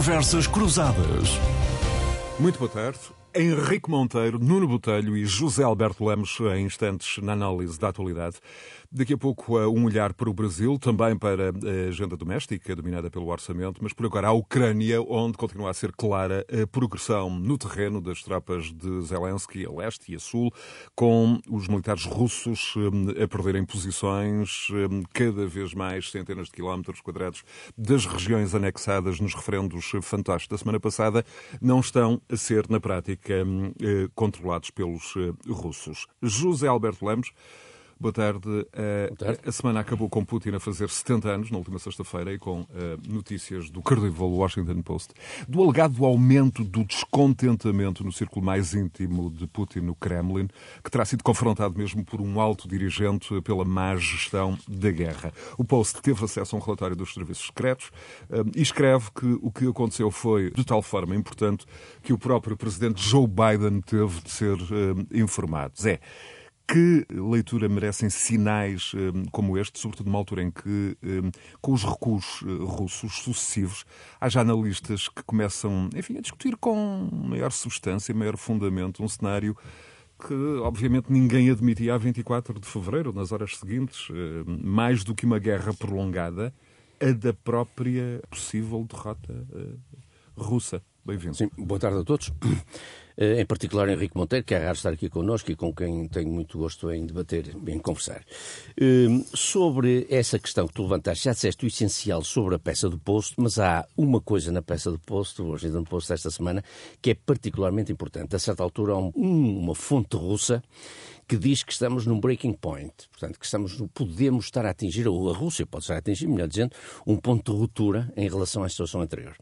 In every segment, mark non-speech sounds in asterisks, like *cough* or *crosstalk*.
Conversas Cruzadas. Muito boa tarde. Henrique Monteiro, Nuno Botelho e José Alberto Lemos em instantes na análise da atualidade. Daqui a pouco um olhar para o Brasil, também para a agenda doméstica, dominada pelo orçamento, mas por agora a Ucrânia, onde continua a ser clara a progressão no terreno das tropas de Zelensky a leste e a sul, com os militares russos hum, a perderem posições cada vez mais centenas de quilómetros quadrados das regiões anexadas nos referendos fantásticos da semana passada, não estão a ser, na prática, eh, controlados pelos eh, russos. José Alberto Lemos Boa tarde. Uh, Boa tarde. A semana acabou com Putin a fazer 70 anos, na última sexta-feira, e com uh, notícias do credível Washington Post do alegado aumento do descontentamento no círculo mais íntimo de Putin no Kremlin, que terá sido confrontado mesmo por um alto dirigente pela má gestão da guerra. O Post teve acesso a um relatório dos serviços secretos uh, e escreve que o que aconteceu foi de tal forma importante que o próprio presidente Joe Biden teve de ser informado. Zé, que leitura merecem sinais um, como este, sobretudo numa altura em que, um, com os recuos uh, russos sucessivos, há já analistas que começam, enfim, a discutir com maior substância, maior fundamento, um cenário que, obviamente, ninguém admitia a 24 de fevereiro, nas horas seguintes, uh, mais do que uma guerra prolongada, a da própria possível derrota uh, russa. Bem-vindo. Sim, boa tarde a todos. Eh, em particular Henrique Monteiro, que é raro estar aqui connosco e com quem tenho muito gosto em debater, em conversar. Ehm, sobre essa questão que tu levantaste, já disseste o essencial sobre a peça do posto, mas há uma coisa na peça do posto, hoje ainda no posto desta semana, que é particularmente importante. A certa altura há um, uma fonte russa que diz que estamos num breaking point, portanto, que estamos, podemos estar a atingir, ou a Rússia pode estar a atingir, melhor dizendo, um ponto de ruptura em relação à situação anterior.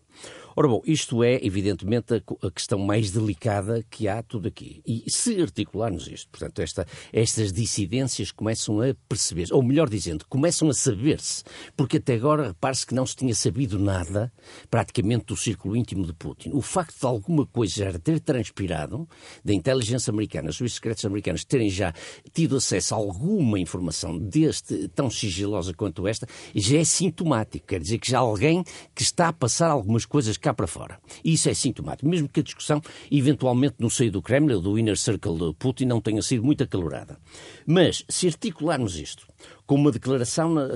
Ora bom, isto é evidentemente a, questão mais delicada que há tudo aqui. E se articularmos isto, portanto, esta, estas dissidências começam a perceber, ou melhor dizendo, começam a saber-se, porque até agora repare-se que não se tinha sabido nada praticamente do círculo íntimo de Putin. O facto de alguma coisa já ter transpirado, da inteligência americana, os secretos americanos terem já tido acesso a alguma informação deste tão sigilosa quanto esta, já é sintomático. Quer dizer que já alguém que está a passar algumas coisas cá para fora. E isso é sintomático, mesmo que a discussão, eventualmente no seio do Kremlin, do inner circle de Putin, não tenha sido muito acalorada. Mas, se articularmos isto com uma declaração na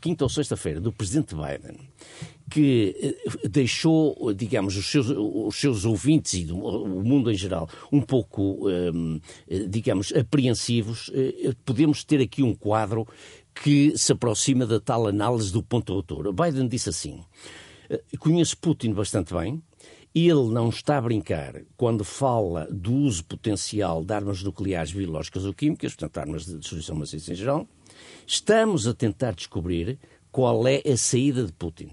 quinta ou sexta-feira do presidente Biden, que eh, deixou, digamos, os seus, os seus ouvintes e o mundo em geral um pouco, ehm, eh, digamos, apreensivos, eh, podemos ter aqui um quadro que se aproxima da tal análise do ponto de ruptura. Biden disse assim: eh, conheço Putin bastante bem. Ele não está a brincar quando fala do uso potencial de armas nucleares, biológicas ou químicas, portanto, armas de destruição maciça em geral. Estamos a tentar descobrir qual é a saída de Putin.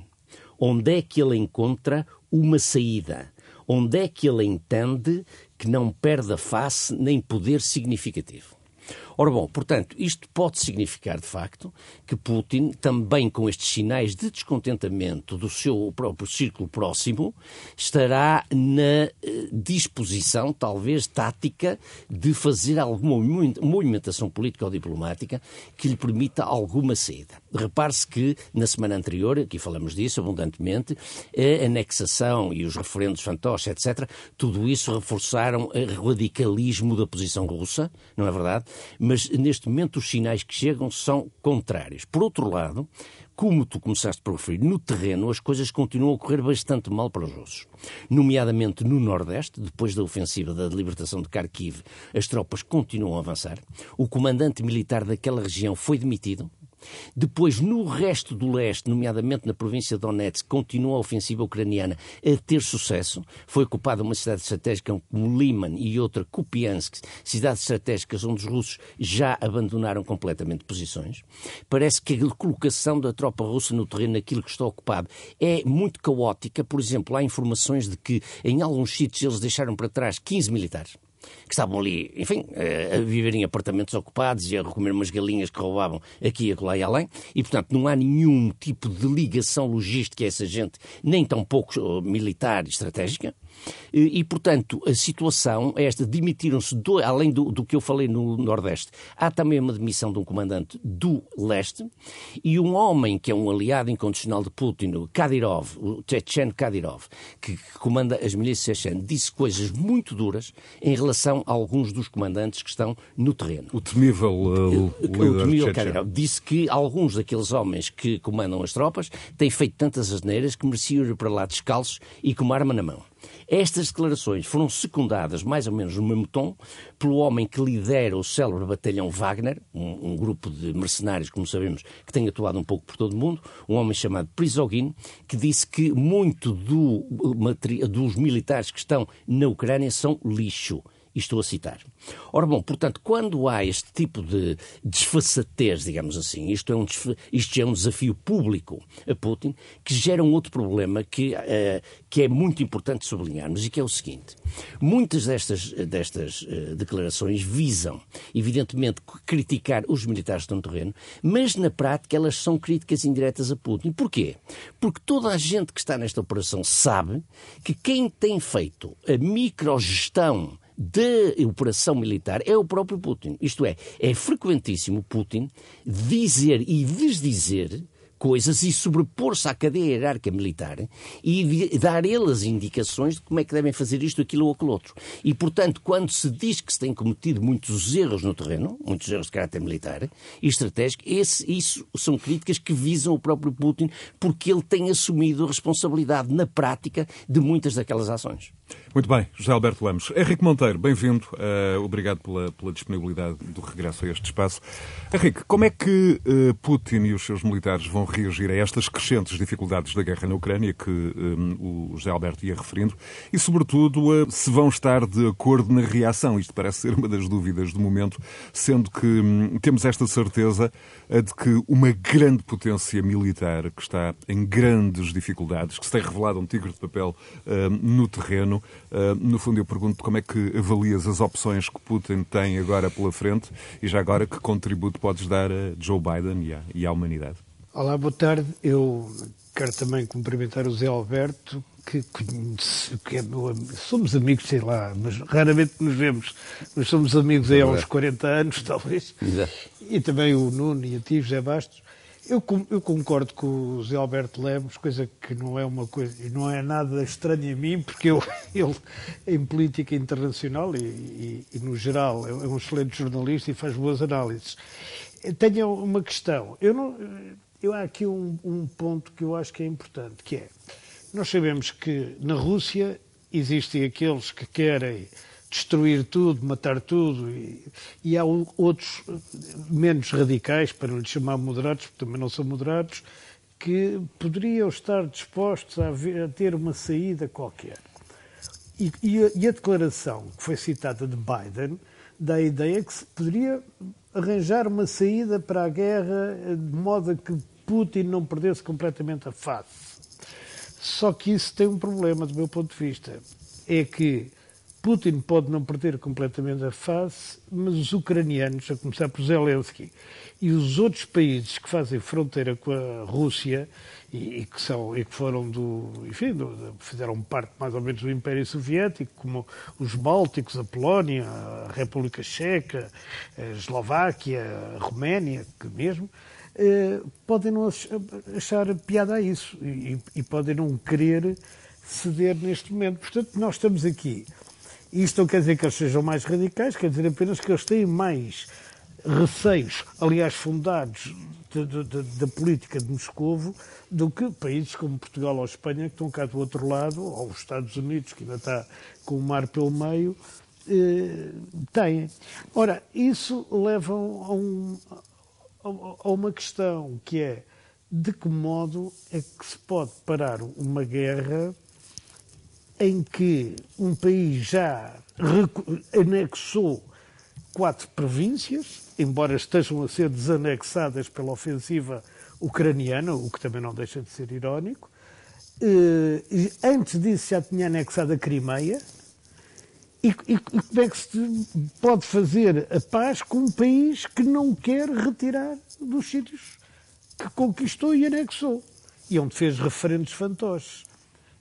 Onde é que ele encontra uma saída? Onde é que ele entende que não perde a face nem poder significativo? Ora bom, portanto, isto pode significar, de facto, que Putin, também com estes sinais de descontentamento do seu próprio círculo próximo, estará na eh, disposição, talvez tática, de fazer alguma movimentação política ou diplomática que lhe permita alguma saída. Repare-se que, na semana anterior, aqui falamos disso abundantemente, a anexação e os referendos fantoches, etc., tudo isso reforçaram o radicalismo da posição russa, não é verdade? Mas neste momento os sinais que chegam são contrários. Por outro lado, como tu começaste por referir, no terreno as coisas continuam a correr bastante mal para os russos. Nomeadamente no Nordeste, depois da ofensiva da libertação de Kharkiv, as tropas continuam a avançar. O comandante militar daquela região foi demitido, depois, no resto do leste, nomeadamente na província de Donetsk, continua a ofensiva ucraniana a ter sucesso. Foi ocupada uma cidade estratégica como Liman e outra Kupiansk, cidades estratégicas onde os russos já abandonaram completamente posições. Parece que a colocação da tropa russa no terreno naquilo que está ocupado é muito caótica. Por exemplo, há informações de que em alguns sítios eles deixaram para trás 15 militares que estavam ali, enfim, a viver em apartamentos ocupados e a comer umas galinhas que roubavam aqui, acolá e além, e portanto não há nenhum tipo de ligação logística a essa gente, nem tão pouco militar e estratégica. E, portanto, a situação é esta: demitiram-se, além do, do, que eu falei no Nordeste, há também uma demissão de um comandante do Leste e um homem que é um aliado incondicional de Putin, o Kadyrov, o Chechen Kadyrov, que, que comanda as milícias chechen, disse coisas muito duras em relação a alguns dos comandantes que estão no terreno. O temível uh, o, o temível Kadyrov disse que alguns daqueles homens que comandam as tropas têm feito tantas asneiras que mereciam ir para lá descalços e com uma arma na mão. Estas declarações foram secundadas, mais ou menos no mesmo tom, pelo homem que lidera o célebre batalhão Wagner, um, um, grupo de mercenários, como sabemos, que tem atuado um pouco por todo o mundo, um homem chamado Prisogin, que disse que muito do, dos militares que estão na Ucrânia são lixo e estou a citar. Ora bom, portanto, quando há este tipo de desfaçatez, digamos assim, isto é um, isto é um desafio público a Putin, que gera um outro problema que, uh, que é muito importante sublinharmos e que é o seguinte. Muitas destas, destas uh, declarações visam, evidentemente, criticar os militares que estão no terreno, mas na prática elas são críticas indiretas a Putin. Porquê? Porque toda a gente que está nesta operação sabe que quem tem feito a microgestão da operação militar é o próprio Putin. Isto é, é frequentíssimo Putin dizer e desdizer coisas e sobrepor-se à cadeia hierárquica militar e dar ele as indicações de como é que devem fazer isto, aquilo ou aquilo outro. E, portanto, quando se diz que se têm cometido muitos erros no terreno, muitos erros de caráter militar e estratégico, esse, isso são críticas que visam o próprio Putin porque ele tem assumido a responsabilidade na prática de muitas daquelas ações. Muito bem, José Alberto Lemos. Henrique Monteiro, bem-vindo. Uh, obrigado pela, pela, disponibilidade do regresso a este espaço. Henrique, como é que uh, Putin e os seus militares vão reagir a estas crescentes dificuldades da guerra na Ucrânia que um, o José Alberto ia referindo e, sobretudo, uh, se vão estar de acordo na reação? Isto parece ser uma das dúvidas do momento, sendo que um, temos esta certeza de que uma grande potência militar que está em grandes dificuldades, que se tem revelado um tigre de papel no terreno, Uh, no fundo, eu pergunto como é que avalias as opções que Putin tem agora pela frente e já agora que contributo podes dar a Joe Biden e à, e à humanidade? Olá, boa tarde. Eu quero também cumprimentar o Zé Alberto, que, que é meu amigo. Somos amigos, sei lá, mas raramente nos vemos. Mas somos amigos aí há uns 40 anos, *laughs* talvez. Exato. E também o Nuno e a ti, José Bastos. Eu, eu, concordo com o Zé Alberto Lemos, coisa que não é uma coisa, não é nada estranho a mim, porque eu, *laughs* ele, em política internacional e, e, e, no geral, é um excelente jornalista e faz boas análises. Tenho uma questão. Eu não, eu há aqui um, um ponto que eu acho que é importante, que é, nós sabemos que na Rússia existem aqueles que querem destruir tudo, matar tudo, e, e, há outros menos radicais, para lhes chamar moderados, porque também não são moderados, que poderiam estar dispostos a, ver, a ter uma saída qualquer. E, e, a, e, a, declaração que foi citada de Biden dá a ideia que se poderia arranjar uma saída para a guerra de modo a que Putin não perdesse completamente a face. Só que isso tem um problema, do meu ponto de vista. É que Putin pode não perder completamente a face, mas os ucranianos, a começar por Zelensky, e os outros países que fazem fronteira com a Rússia e, e que são e que foram do, enfim, do, fizeram parte mais ou menos do Império Soviético, como os Bálticos, a Polónia, a República Checa, a Eslováquia, a Roménia, que mesmo, eh, podem não achar piada a isso e, e podem não querer ceder neste momento. Portanto, nós estamos aqui isto não quer dizer que eles sejam mais radicais, quer dizer apenas que eles têm mais receios, aliás, fundados da política de Moscovo, do que países como Portugal ou Espanha, que estão cá do outro lado, ou os Estados Unidos, que ainda está com o mar pelo meio, eh, têm. Ora, isso leva a, um, a uma questão que é de que modo é que se pode parar uma guerra em que um país já anexou quatro províncias, embora estejam a ser desanexadas pela ofensiva ucraniana, o que também não deixa de ser irónico. Eh, antes disso já tinha anexado a Crimeia. E, e, como é que se pode fazer a paz com um país que não quer retirar dos sítios que conquistou e anexou? E onde fez referentes fantoches.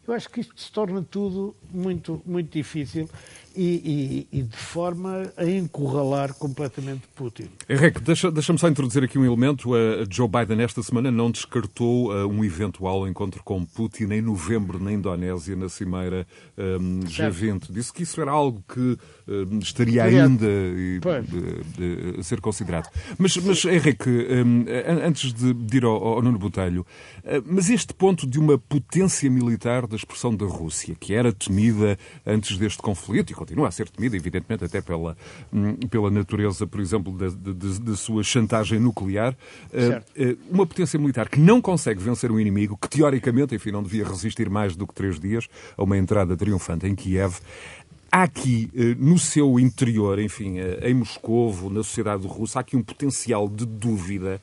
Eu acho que isto se torna tudo muito, muito difícil e, e, e, de forma a encurralar completamente Putin. Henrique, deixa-me deixa só introduzir aqui um elemento. Uh, Joe Biden, esta semana, não descartou uh, um eventual encontro com Putin em novembro na Indonésia, na Cimeira um, G20. Disse que isso era algo que uh, estaria ainda a ser considerado. Mas, mas Henrique, um, antes de, de ir ao, ao Nuno Botelho, mas este ponto de uma potência militar da expressão da Rússia, que era temida antes deste conflito, e continua a ser temida, evidentemente, até pela, hum, pela natureza, por exemplo, da, da sua chantagem nuclear. Eh, certo. Eh, uma potência militar que não consegue vencer um inimigo, que teoricamente, enfim, não devia resistir mais do que três dias a uma entrada triunfante em Kiev. Há aqui, eh, no seu interior, enfim, em Moscovo, na sociedade russa, há aqui um potencial de dúvida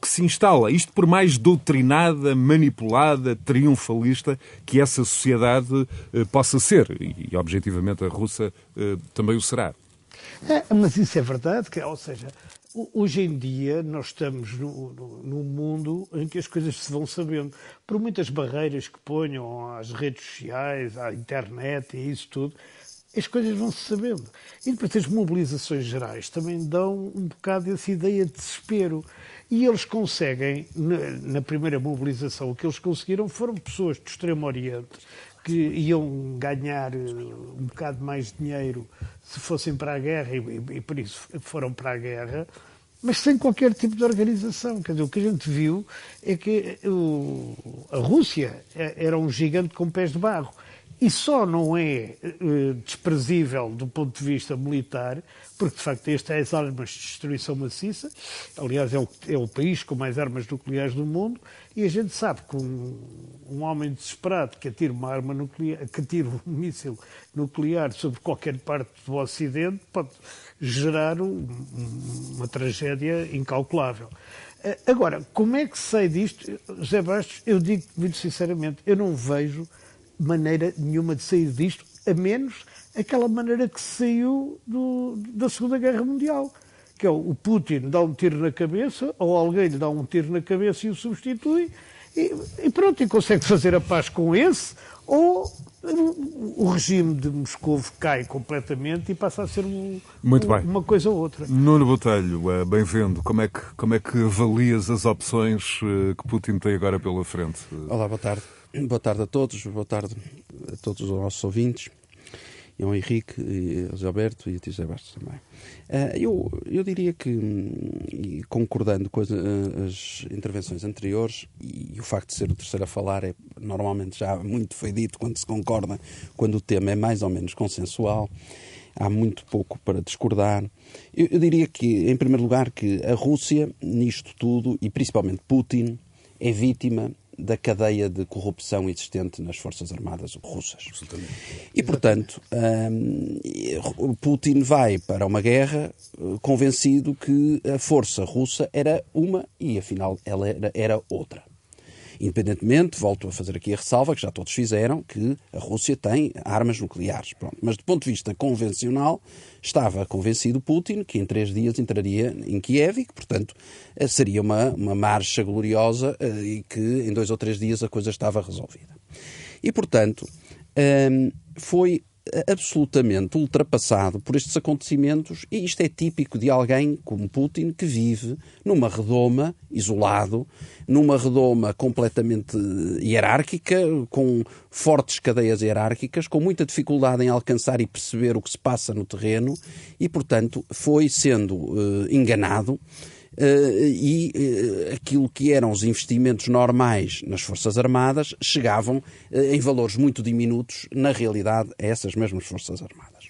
que se instala. Isto por mais doutrinada, manipulada, triunfalista que essa sociedade eh, possa ser. E, objetivamente, a russa eh, também o será. É, mas isso é verdade, que, ou seja, hoje em dia nós estamos no, num mundo em que as coisas se vão sabendo. Por muitas barreiras que ponham às redes sociais, à internet e isso tudo, as coisas vão se sabendo. E depois as mobilizações gerais também dão um bocado essa ideia de desespero. E eles conseguem, na, primeira mobilização, o que eles conseguiram foram pessoas do Extremo Oriente que iam ganhar eh, um bocado mais dinheiro se fossem para a guerra e, e, por isso foram para a guerra, mas sem qualquer tipo de organização. Quer dizer, o que a gente viu é que o, a Rússia é, era um gigante com pés de barro e só não é uh, desprezível do ponto de vista militar, porque de facto este é as armas de destruição maciça, aliás é o, é o país com mais armas nucleares do mundo, e a gente sabe que um, um homem desesperado que atira uma arma nuclear, que atira um míssil nuclear sobre qualquer parte do Ocidente pode gerar um, uma tragédia incalculável. Uh, agora, como é que sei disto? José Bastos, eu digo muito sinceramente, eu não vejo maneira nenhuma de sair disto, a menos aquela maneira que saiu do, da Segunda Guerra Mundial, que é o Putin dá um tiro na cabeça, ou alguém lhe dá um tiro na cabeça e o substitui, e, e pronto, e consegue fazer a paz com esse, ou o regime de Moscou cai completamente e passa a ser um, Muito um, uma coisa ou outra. Nuno Botelho, eh, bem-vindo. Como, é que, como é que avalias as opções eh, que Putin tem agora pela frente? Olá, boa tarde. Boa tarde a todos, boa tarde a todos os nossos ouvintes, e ao Henrique, e ao José Alberto e a José Bastos também. Uh, eu, eu diria que, concordando com as, as, intervenções anteriores, e, e, o facto de ser o terceiro a falar é normalmente já muito foi dito quando se concorda, quando o tema é mais ou menos consensual, há muito pouco para discordar. Eu, eu diria que, em primeiro lugar, que a Rússia, nisto tudo, e principalmente Putin, é vítima da cadeia de corrupção existente nas Forças Armadas russas. E, portanto, um, Putin vai para uma guerra eh, convencido que a força russa era uma e, afinal, ela era, era outra. Independentemente, volto a fazer aqui a ressalva, que já todos fizeram, que a Rússia tem armas nucleares. Pronto. Mas do ponto de vista convencional, estava convencido Putin que em três dias entraria em Kiev e que, portanto, eh, seria uma, uma marcha gloriosa eh, e que em dois ou três dias a coisa estava resolvida. E, portanto, ehm, foi absolutamente ultrapassado por estes acontecimentos, e isto é típico de alguém como Putin que vive numa redoma, isolado, numa redoma completamente hierárquica, com fortes cadeias hierárquicas, com muita dificuldade em alcançar e perceber o que se passa no terreno, e, portanto, foi sendo uh, enganado e eh, aquilo que eram os investimentos normais nas Forças Armadas chegavam eh, em valores muito diminutos, na realidade, a essas mesmas Forças Armadas.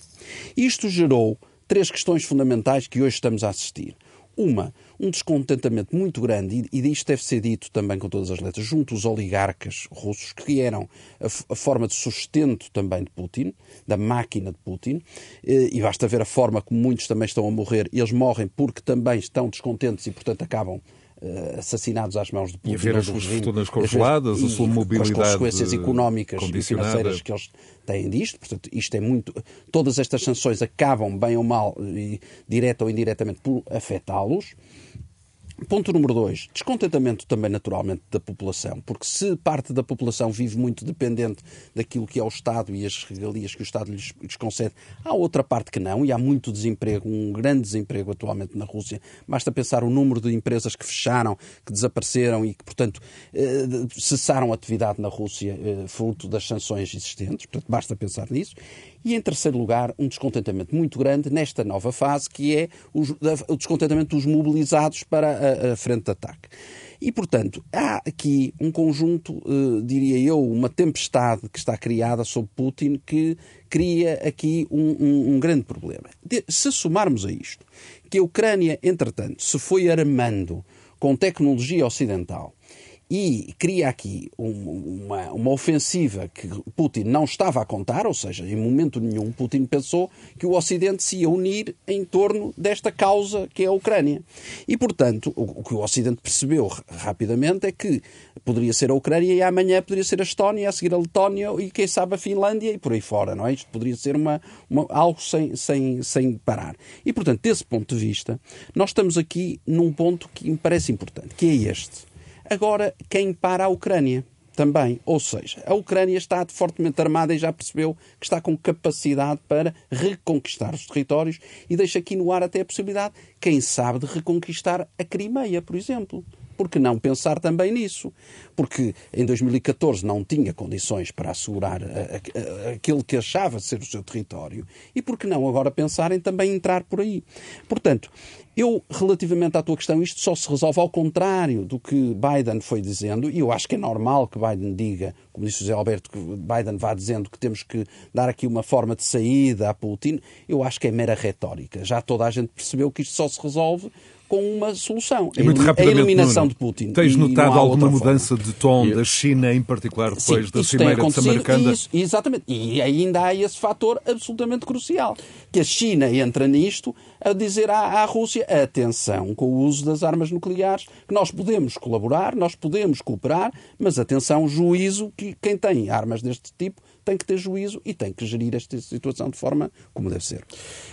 Isto gerou três questões fundamentais que hoje estamos a assistir. Uma, um descontentamento muito grande, e, e isto deve ser dito também com todas as letras, junto aos oligarcas russos, que eram a, a forma de sustento também de Putin, da máquina de Putin, e, e basta ver a forma como muitos também estão a morrer. Eles morrem porque também estão descontentes e, portanto, acabam assassinados às mãos de Putin. E as suas fortunas congeladas, a sua mobilidade. As consequências económicas e financeiras que eles têm disto. Portanto, isto é muito. Todas estas sanções acabam, bem ou mal, e, direta ou indiretamente, por afetá-los. Ponto número dois, descontentamento também naturalmente da população, porque se parte da população vive muito dependente daquilo que é o Estado e as regalias que o Estado lhes, concede, há outra parte que não, e há muito desemprego, um grande desemprego atualmente na Rússia. Basta pensar o número de empresas que fecharam, que desapareceram e que, portanto, eh, cessaram atividade na Rússia eh, fruto das sanções existentes, portanto, basta pensar nisso. E, em terceiro lugar, um descontentamento muito grande nesta nova fase, que é o descontentamento dos mobilizados para a, frente de ataque. E, portanto, há aqui um conjunto, eh, diria eu, uma tempestade que está criada sob Putin que cria aqui um, um, um grande problema. De, se somarmos a isto que a Ucrânia, entretanto, se foi armando com tecnologia ocidental e cria aqui um, uma, uma ofensiva que Putin não estava a contar, ou seja, em momento nenhum Putin pensou que o Ocidente se ia unir em torno desta causa que é a Ucrânia. E, portanto, o, o que o Ocidente percebeu rapidamente é que poderia ser a Ucrânia e amanhã poderia ser a Estónia, a seguir a Letónia e, quem sabe, a Finlândia e por aí fora, não é? Isto poderia ser uma, uma, algo sem, sem, sem parar. E, portanto, desse ponto de vista, nós estamos aqui num ponto que me parece importante, que é este Agora, quem para a Ucrânia? Também. Ou seja, a Ucrânia está fortemente armada e já percebeu que está com capacidade para reconquistar os territórios e deixa aqui no ar até a possibilidade, quem sabe, de reconquistar a Crimeia, por exemplo por que não pensar também nisso? Porque em 2014 não tinha condições para assegurar aquele que achava ser o seu território e por que não agora pensar em também entrar por aí? Portanto, eu, relativamente à tua questão, isto só se resolve ao contrário do que Biden foi dizendo, e eu acho que é normal que Biden diga, como disse José Alberto, que Biden vá dizendo que temos que dar aqui uma forma de saída a Putin. Eu acho que é mera retórica. Já toda a gente percebeu que isto só se resolve com uma solução. E muito a eliminação Nuno, de Putin. Tens notado alguma mudança forma. de tom da China, em particular depois Sim, da Cimeira de Samarcanda? Isso, exatamente. E ainda há esse fator absolutamente crucial, que a China entra nisto a dizer à, à Rússia atenção com o uso das armas nucleares, que nós podemos colaborar, nós podemos cooperar, mas atenção, juízo, que quem tem armas deste tipo tem que ter juízo e tem que gerir esta situação de forma como deve ser.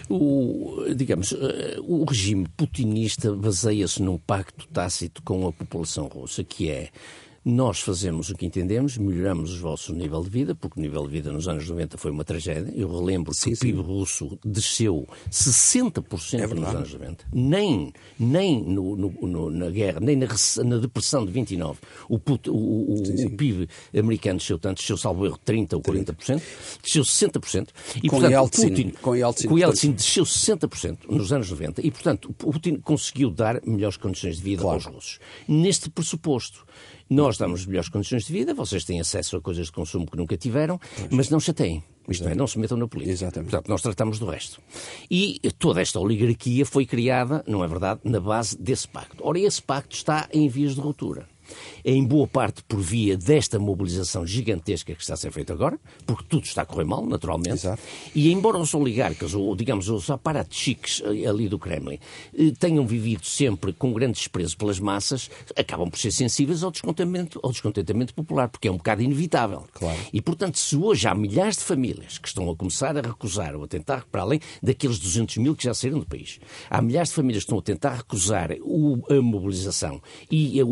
O, digamos, eh, o regime putinista baseia-se num pacto tácito com a população russa, que é nós fazemos o que entendemos, melhoramos o vosso nível de vida, porque o nível de vida nos anos 90 foi uma tragédia. Eu relembro sim, que o PIB russo desceu 60% é nos anos 90. Nem, nem no, no, no, na guerra, nem na, na, depressão de 29, o, o, o, sim, o PIB americano desceu tanto, desceu salvo erro 30% ou 40%, desceu 60%. E, com portanto, Yeltsin, Putin, com Yeltsin, com Yeltsin desceu 60% nos anos 90 e, portanto, Putin conseguiu dar melhores condições de vida claro. aos russos. Neste pressuposto, nós damos melhores condições de vida, vocês têm acesso a coisas de consumo que nunca tiveram, pois. mas não chateiem. Isto é, não se metam na política. Exatamente. Portanto, nós tratamos do resto. E toda esta oligarquia foi criada, não é verdade, na base desse pacto. Ora, esse pacto está em vias de ruptura em boa parte por via desta mobilização gigantesca que está a ser feita agora, porque tudo está a correr mal, naturalmente. Exato. E embora os oligarcas, ou digamos os aparatos chiques ali do Kremlin, eh, tenham vivido sempre com grande desprezo pelas massas, acabam por ser sensíveis ao descontentamento, ao descontentamento popular, porque é um bocado inevitável. Claro. E, portanto, se hoje há milhares de famílias que estão a começar a recusar ou a tentar, para além daqueles 200 mil que já saíram do país, há milhares de famílias que estão a tentar recusar a mobilização e a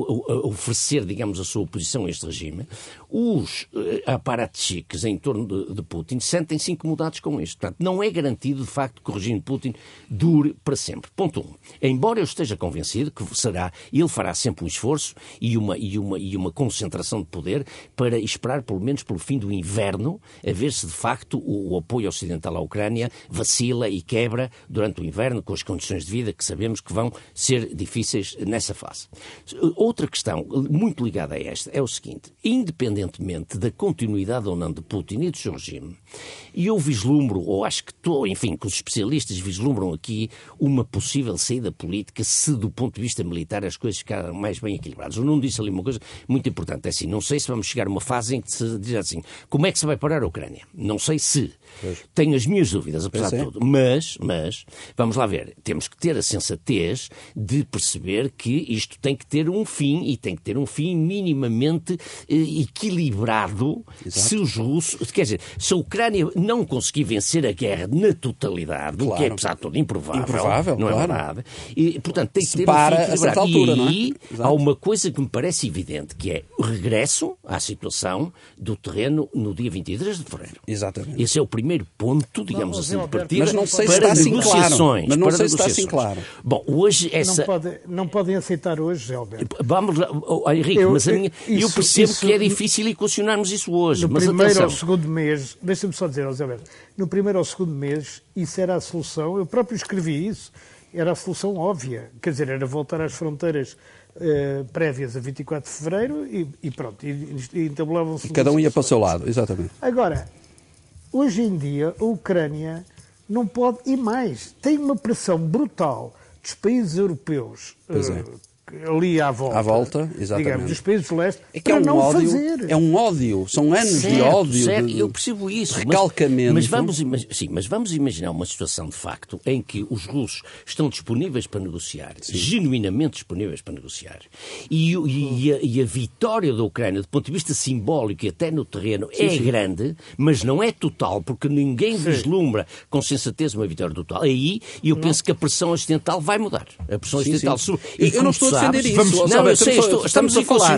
oferecer, digamos, a sua oposição a este regime, os aparatos chiques em torno de, de Putin sentem-se incomodados com isto. Portanto, não é garantido, de facto, que o regime de Putin dure para sempre. Ponto 1. Um. Embora eu esteja convencido que será, ele fará sempre um esforço e uma, e, uma, e uma concentração de poder para esperar, pelo menos, pelo fim do inverno, a ver se, de facto, o, o apoio ocidental à Ucrânia vacila e quebra durante o inverno, com as condições de vida que sabemos que vão ser difíceis nessa fase. Outra questão muito ligada a esta é o seguinte: independentemente da continuidade ou não de Putin e do seu regime, e eu vislumbro, ou acho que estou, enfim, que os especialistas vislumbram aqui uma possível saída política se, do ponto de vista militar, as coisas ficarem mais bem equilibradas. Eu não disse ali uma coisa muito importante: é assim, não sei se vamos chegar a uma fase em que se diz assim, como é que se vai parar a Ucrânia? Não sei se. Pois. Tenho as minhas dúvidas, apesar de tudo. Mas, mas, vamos lá ver, temos que ter a sensatez de perceber que isto tem que ter um fim e tem que que ter um fim minimamente eh, equilibrado Exato. se os russos. Quer dizer, se a Ucrânia não conseguir vencer a guerra na totalidade, claro. o que é, apesar de tudo, improvável. Improvável, não é claro. é verdade? E, portanto, tem que se ter para um fim equilibrado. Altura, e aí é? há uma coisa que me parece evidente, que é o regresso à situação do terreno no dia 23 de fevereiro. Exatamente. Esse é o primeiro ponto, digamos assim, de partida mas não sei para se está assim negociações. Claro. Mas não para sei se está assim claro. Bom, hoje essa... Não, pode, não podem aceitar hoje, Zé Alberto. Vamos lá, oh, Henrique, eu, mas a minha, isso, eu percebo isso, que é difícil equacionarmos isso hoje. No primeiro atenção. ou segundo mês, deixa-me só dizer, Zé Alberto, no primeiro ou segundo mês, isso era a solução, eu próprio escrevi isso, era a solução óbvia. Quer dizer, era voltar às fronteiras uh, prévias a 24 de fevereiro e, e pronto, e, e entabulavam-se. Cada um ia para o seu lado, exatamente. Agora, hoje em dia, a Ucrânia não pode, e mais, tem uma pressão brutal dos países europeus. Pois é. Ali à volta, à volta exatamente. digamos, dos países do leste, é que é um não ódio, fazer. É um ódio, são anos certo, de ódio. Certo, de, eu percebo isso. Recalcamento. Mas, mas, vamos, sim, mas vamos imaginar uma situação de facto em que os russos estão disponíveis para negociar, sim. genuinamente disponíveis para negociar, e, e, a, e, a, vitória da Ucrânia, do ponto de vista simbólico e até no terreno, sim, é grande, mas não é total, porque ninguém vislumbra com sensatez uma vitória total. Aí eu não. penso que a pressão ocidental vai mudar. A pressão ocidental. E, eu não estou isso. Vamos, não, eu sei, estou, estamos, a falar.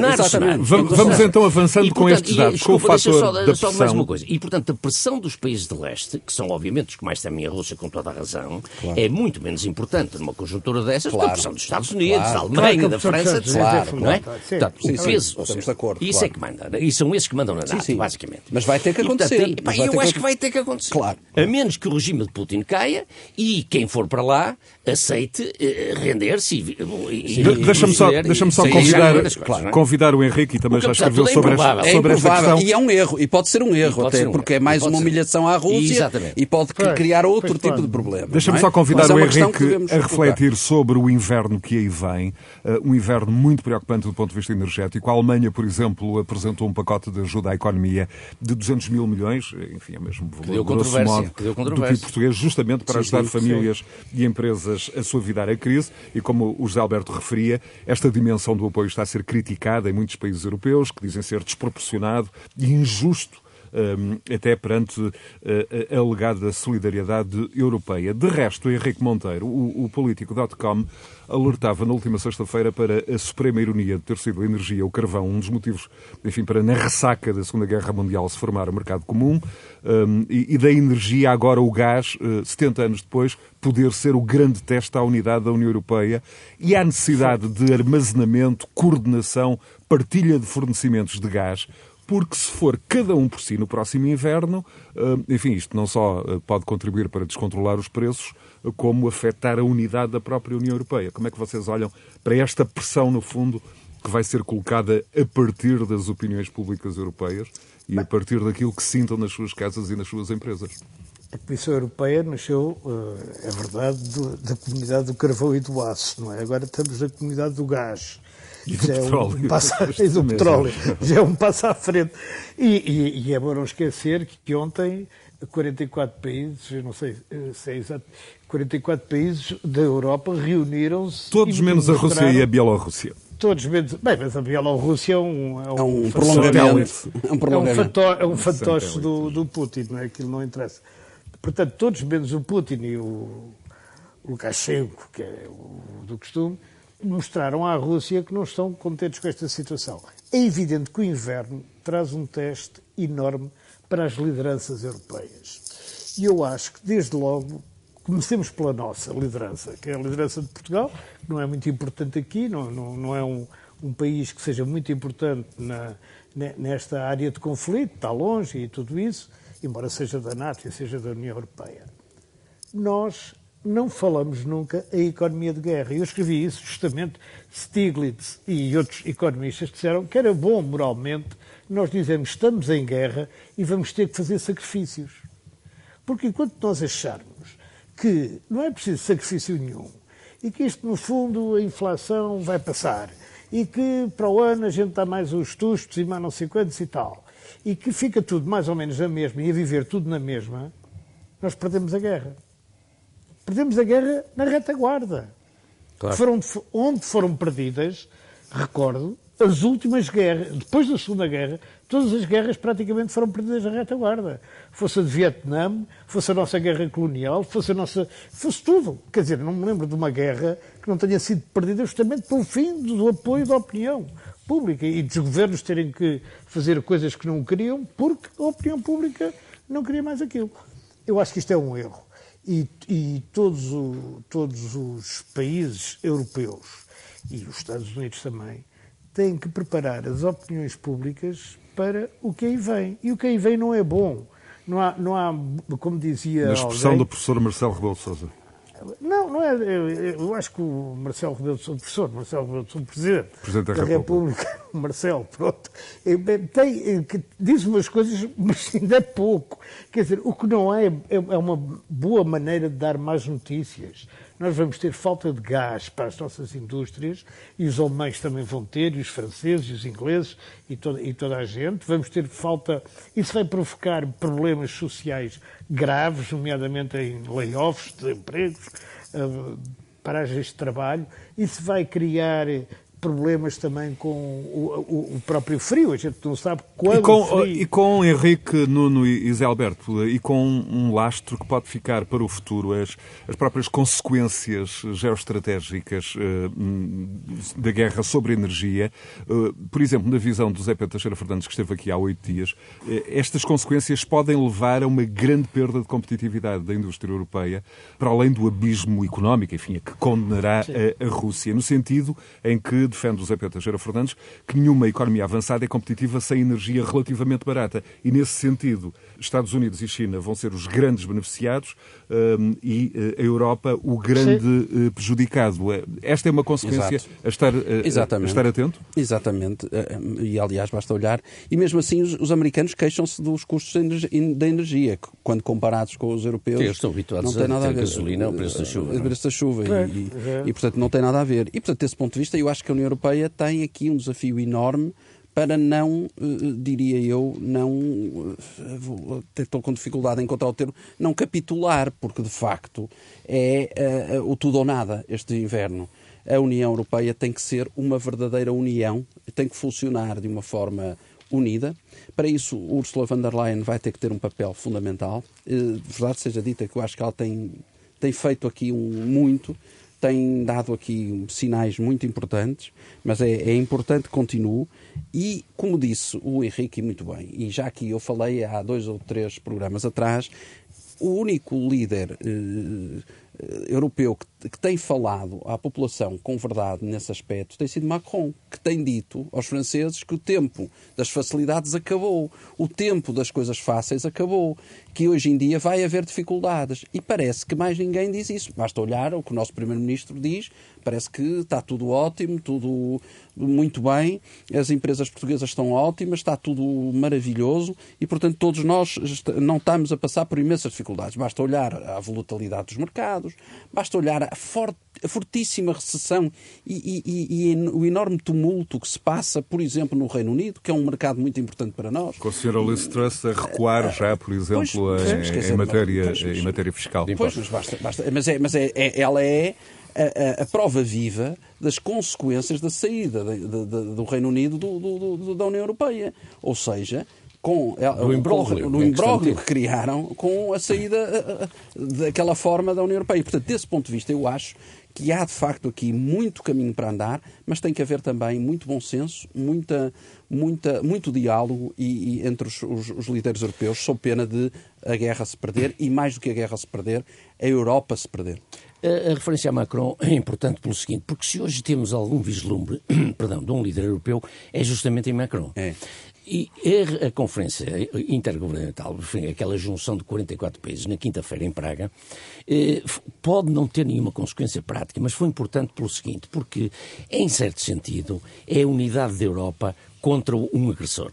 Vamos, vamos então avançando e, portanto, com estes dados, e, com o fator só, da pressão. Só mais uma coisa. E, portanto, a pressão dos países de leste, que são obviamente os que mais temem a Rússia com toda a razão, claro. é muito menos importante numa conjuntura dessas claro. que a pressão dos Estados Unidos, claro. da Alemanha, claro da França, etc. Claro, não é? Portanto, sim, o peso, estamos de acordo. Isso é que manda. E são esses que mandam na NATO, sim, sim. basicamente. Mas vai ter que acontecer. E, portanto, eu acho que vai ter que acontecer. Claro. A menos que o regime de Putin caia e quem for para lá aceite render-se e, Deixa-me só, deixa só convidar, claro, convidar o Henrique e também já escreveu sobre, esta, sobre é esta questão. E é um erro, e pode ser um erro até, porque é mais uma humilhação à Rússia e pode criar outro tipo de problema. Deixa-me é? só convidar o Henrique a refletir sobre o inverno que aí vem, uh, um inverno muito preocupante do ponto de vista energético. A Alemanha, por exemplo, apresentou um pacote de ajuda à economia de 200 mil milhões, enfim, é mesmo valor, grosso modo, do PIB português, justamente para sim, ajudar sim, famílias sim. e empresas a suavidar a crise. E como o José Alberto referia, esta dimensão do apoio está a ser criticada em muitos países europeus, que dizem ser desproporcionado e injusto até perante a alegada solidariedade europeia. De resto, Henrique Monteiro, o, o político.com, alertava na última sexta-feira para a suprema ironia de ter sido a energia, o carvão, um dos motivos, enfim, para na ressaca da Segunda Guerra Mundial se formar o mercado comum um, e, da energia agora o gás, uh, 70 anos depois, poder ser o grande teste à unidade da União Europeia e à necessidade de armazenamento, coordenação, partilha de fornecimentos de gás, porque se for cada um por si no próximo inverno, enfim, isto não só pode contribuir para descontrolar os preços, como afetar a unidade da própria União Europeia. Como é que vocês olham para esta pressão, no fundo, que vai ser colocada a partir das opiniões públicas europeias e a partir daquilo que sintam nas suas casas e nas suas empresas? A Comissão Europeia nasceu, é verdade, da comunidade do carvão e do aço, não é? Agora estamos na comunidade do gás. E do petróleo. *laughs* Um passo, e do petróleo. Já é um passo à frente. E, e, e é bom não esquecer que ontem 44 países, eu não sei se é exato, 44 países da Europa reuniram-se. Todos menos a Rússia e a Bielorrússia. todos menos. Bem, mas a Bielorrússia é um, é um, é um prolongamento. É um, é um fantoche do, do Putin, não é? Aquilo não interessa. Portanto, todos menos o Putin e o Lukashenko, que é o do costume, mostraram à Rússia que não estão contentes com esta situação. É evidente que o inverno traz um teste enorme para as lideranças europeias. E eu acho que, desde logo, comecemos pela nossa liderança, que é a liderança de Portugal, que não é muito importante aqui, não, não, não é um, um, país que seja muito importante na, nesta área de conflito, está longe e tudo isso, embora seja da NATO e seja da União Europeia. Nós não falamos nunca a economia de guerra. Eu escrevi isso justamente, Stiglitz e outros economistas disseram que era bom moralmente nós dizemos estamos em guerra e vamos ter que fazer sacrifícios. Porque enquanto nós acharmos que não é preciso sacrifício nenhum e que isto, no fundo, a inflação vai passar e que para o ano a gente dá mais os tustos e mais não sei quantos e tal e que fica tudo mais ou menos a mesma e a viver tudo na mesma, nós perdemos a guerra. Perdemos a guerra na retaguarda. Claro. Foram, onde foram perdidas, recordo, as últimas guerras, depois da Segunda Guerra, todas as guerras praticamente foram perdidas na retaguarda. Fosse a de Vietnã, fosse a nossa guerra colonial, fosse a nossa. fosse tudo. Quer dizer, não me lembro de uma guerra que não tenha sido perdida justamente pelo fim do apoio da opinião pública e dos governos terem que fazer coisas que não queriam porque a opinião pública não queria mais aquilo. Eu acho que isto é um erro. E, e todos, o, todos os países europeus e os Estados Unidos também têm que preparar as opiniões públicas para o que aí vem. E o que aí vem não é bom. Não há, não há como dizia. Na expressão alguém, do professor Marcelo Rebelo de Souza. Não, não é. Eu, eu acho que o Marcelo Rebelo de Sousa, professor Marcelo Rebelo de Sousa, presidente, presidente da, da República, República *laughs* Marcelo, pronto, tem, que diz umas coisas, mas *laughs* ainda é pouco. Quer dizer, o que não é, é, é uma boa maneira de dar mais notícias nós vamos ter falta de gás para as nossas indústrias e os alemães também vão ter, e os franceses, e os ingleses e toda, e toda a gente. Vamos ter falta. Isso vai provocar problemas sociais graves, nomeadamente em layoffs de empregos, uh, paragens de trabalho. Isso vai criar problemas também com o, o, o, próprio frio. A gente não sabe quando. E com, frio... e com Henrique, Nuno e Zé Alberto, e com um lastro que pode ficar para o futuro, as, as próprias consequências geoestratégicas uh, da guerra sobre a energia. Uh, por exemplo, na visão do Zé Pedro Teixeira Fernandes, que esteve aqui há oito dias, uh, estas consequências podem levar a uma grande perda de competitividade da indústria europeia, para além do abismo económico, enfim, que condenará a, a Rússia, no sentido em que defende o Zé Pedro Teixeira Fernandes que nenhuma economia avançada é competitiva sem energia relativamente barata. E, nesse sentido, Estados Unidos e China vão ser os grandes beneficiados um, e uh, a Europa o grande uh, prejudicado. Eh, esta é uma consequência a estar, uh, a estar atento? Exatamente. E, aliás, basta olhar. E mesmo assim, os, os americanos queixam-se dos custos da energia, quando comparados com os europeus. Sim, estão habituados não tem nada a, ver. gasolina, o preço da chuva. O preço da chuva. É, e, é. e, portanto, não tem nada a ver. E, portanto, desse ponto de vista, eu acho que a União Europeia tem aqui um desafio enorme para não, diria eu, não, estou com dificuldade em encontrar o termo, não capitular, porque de facto é o tudo ou nada este inverno. A União Europeia tem que ser uma verdadeira união, tem que funcionar de uma forma unida. Para isso, Ursula von der Leyen vai ter que ter um papel fundamental. Uh, verdade seja dita que eu acho que ela tem, tem feito aqui um, muito tem dado aqui sinais muito importantes, mas é, é, importante que continue. E, como disse o Henrique muito bem, e já aqui eu falei há dois ou três programas atrás, o único líder eh, europeu que, que, tem falado à população com verdade nesse aspecto tem sido Macron, que tem dito aos franceses que o tempo das facilidades acabou, o tempo das coisas fáceis acabou, que hoje em dia vai haver dificuldades. E parece que mais ninguém diz isso. Basta olhar o que o nosso Primeiro-Ministro diz, parece que está tudo ótimo, tudo muito bem, as empresas portuguesas estão ótimas, está tudo maravilhoso e, portanto, todos nós não estamos a passar por imensas dificuldades. Basta olhar a volatilidade dos mercados, basta olhar a, forte, a fortíssima recessão e, e, e, o enorme tumulto que se passa, por exemplo, no Reino Unido, que é um mercado muito importante para nós. Com a senhora Liz Truss a recuar já, por exemplo, pois, em, em, matéria, em matéria fiscal. Pois, mas, basta, basta, mas, é, mas é, é, ela é a, a, prova viva das consequências da saída de, de, de, do Reino Unido do, do, da União Europeia. Ou seja, com o imbróglio, no imbróglio que criaram com a saída daquela forma da União Europeia. Portanto, desse ponto de vista, eu acho que há de facto aqui muito caminho para andar, mas tem que haver também muito bom senso, muita, muita, muito diálogo e, e entre os, os, os, líderes europeus, sob pena de a guerra se perder e, mais do que a guerra se perder, a Europa se perder. A, a referência a Macron é importante pelo seguinte, porque se hoje temos algum vislumbre *clears throat* perdão, de um líder europeu, é justamente em Macron. É. E a, a Conferência Intergovernamental, enfim, aquela junção de 44 países na quinta-feira em Praga, eh, pode não ter nenhuma consequência prática, mas foi importante pelo seguinte, porque, em certo sentido, é a unidade da Europa contra um agressor.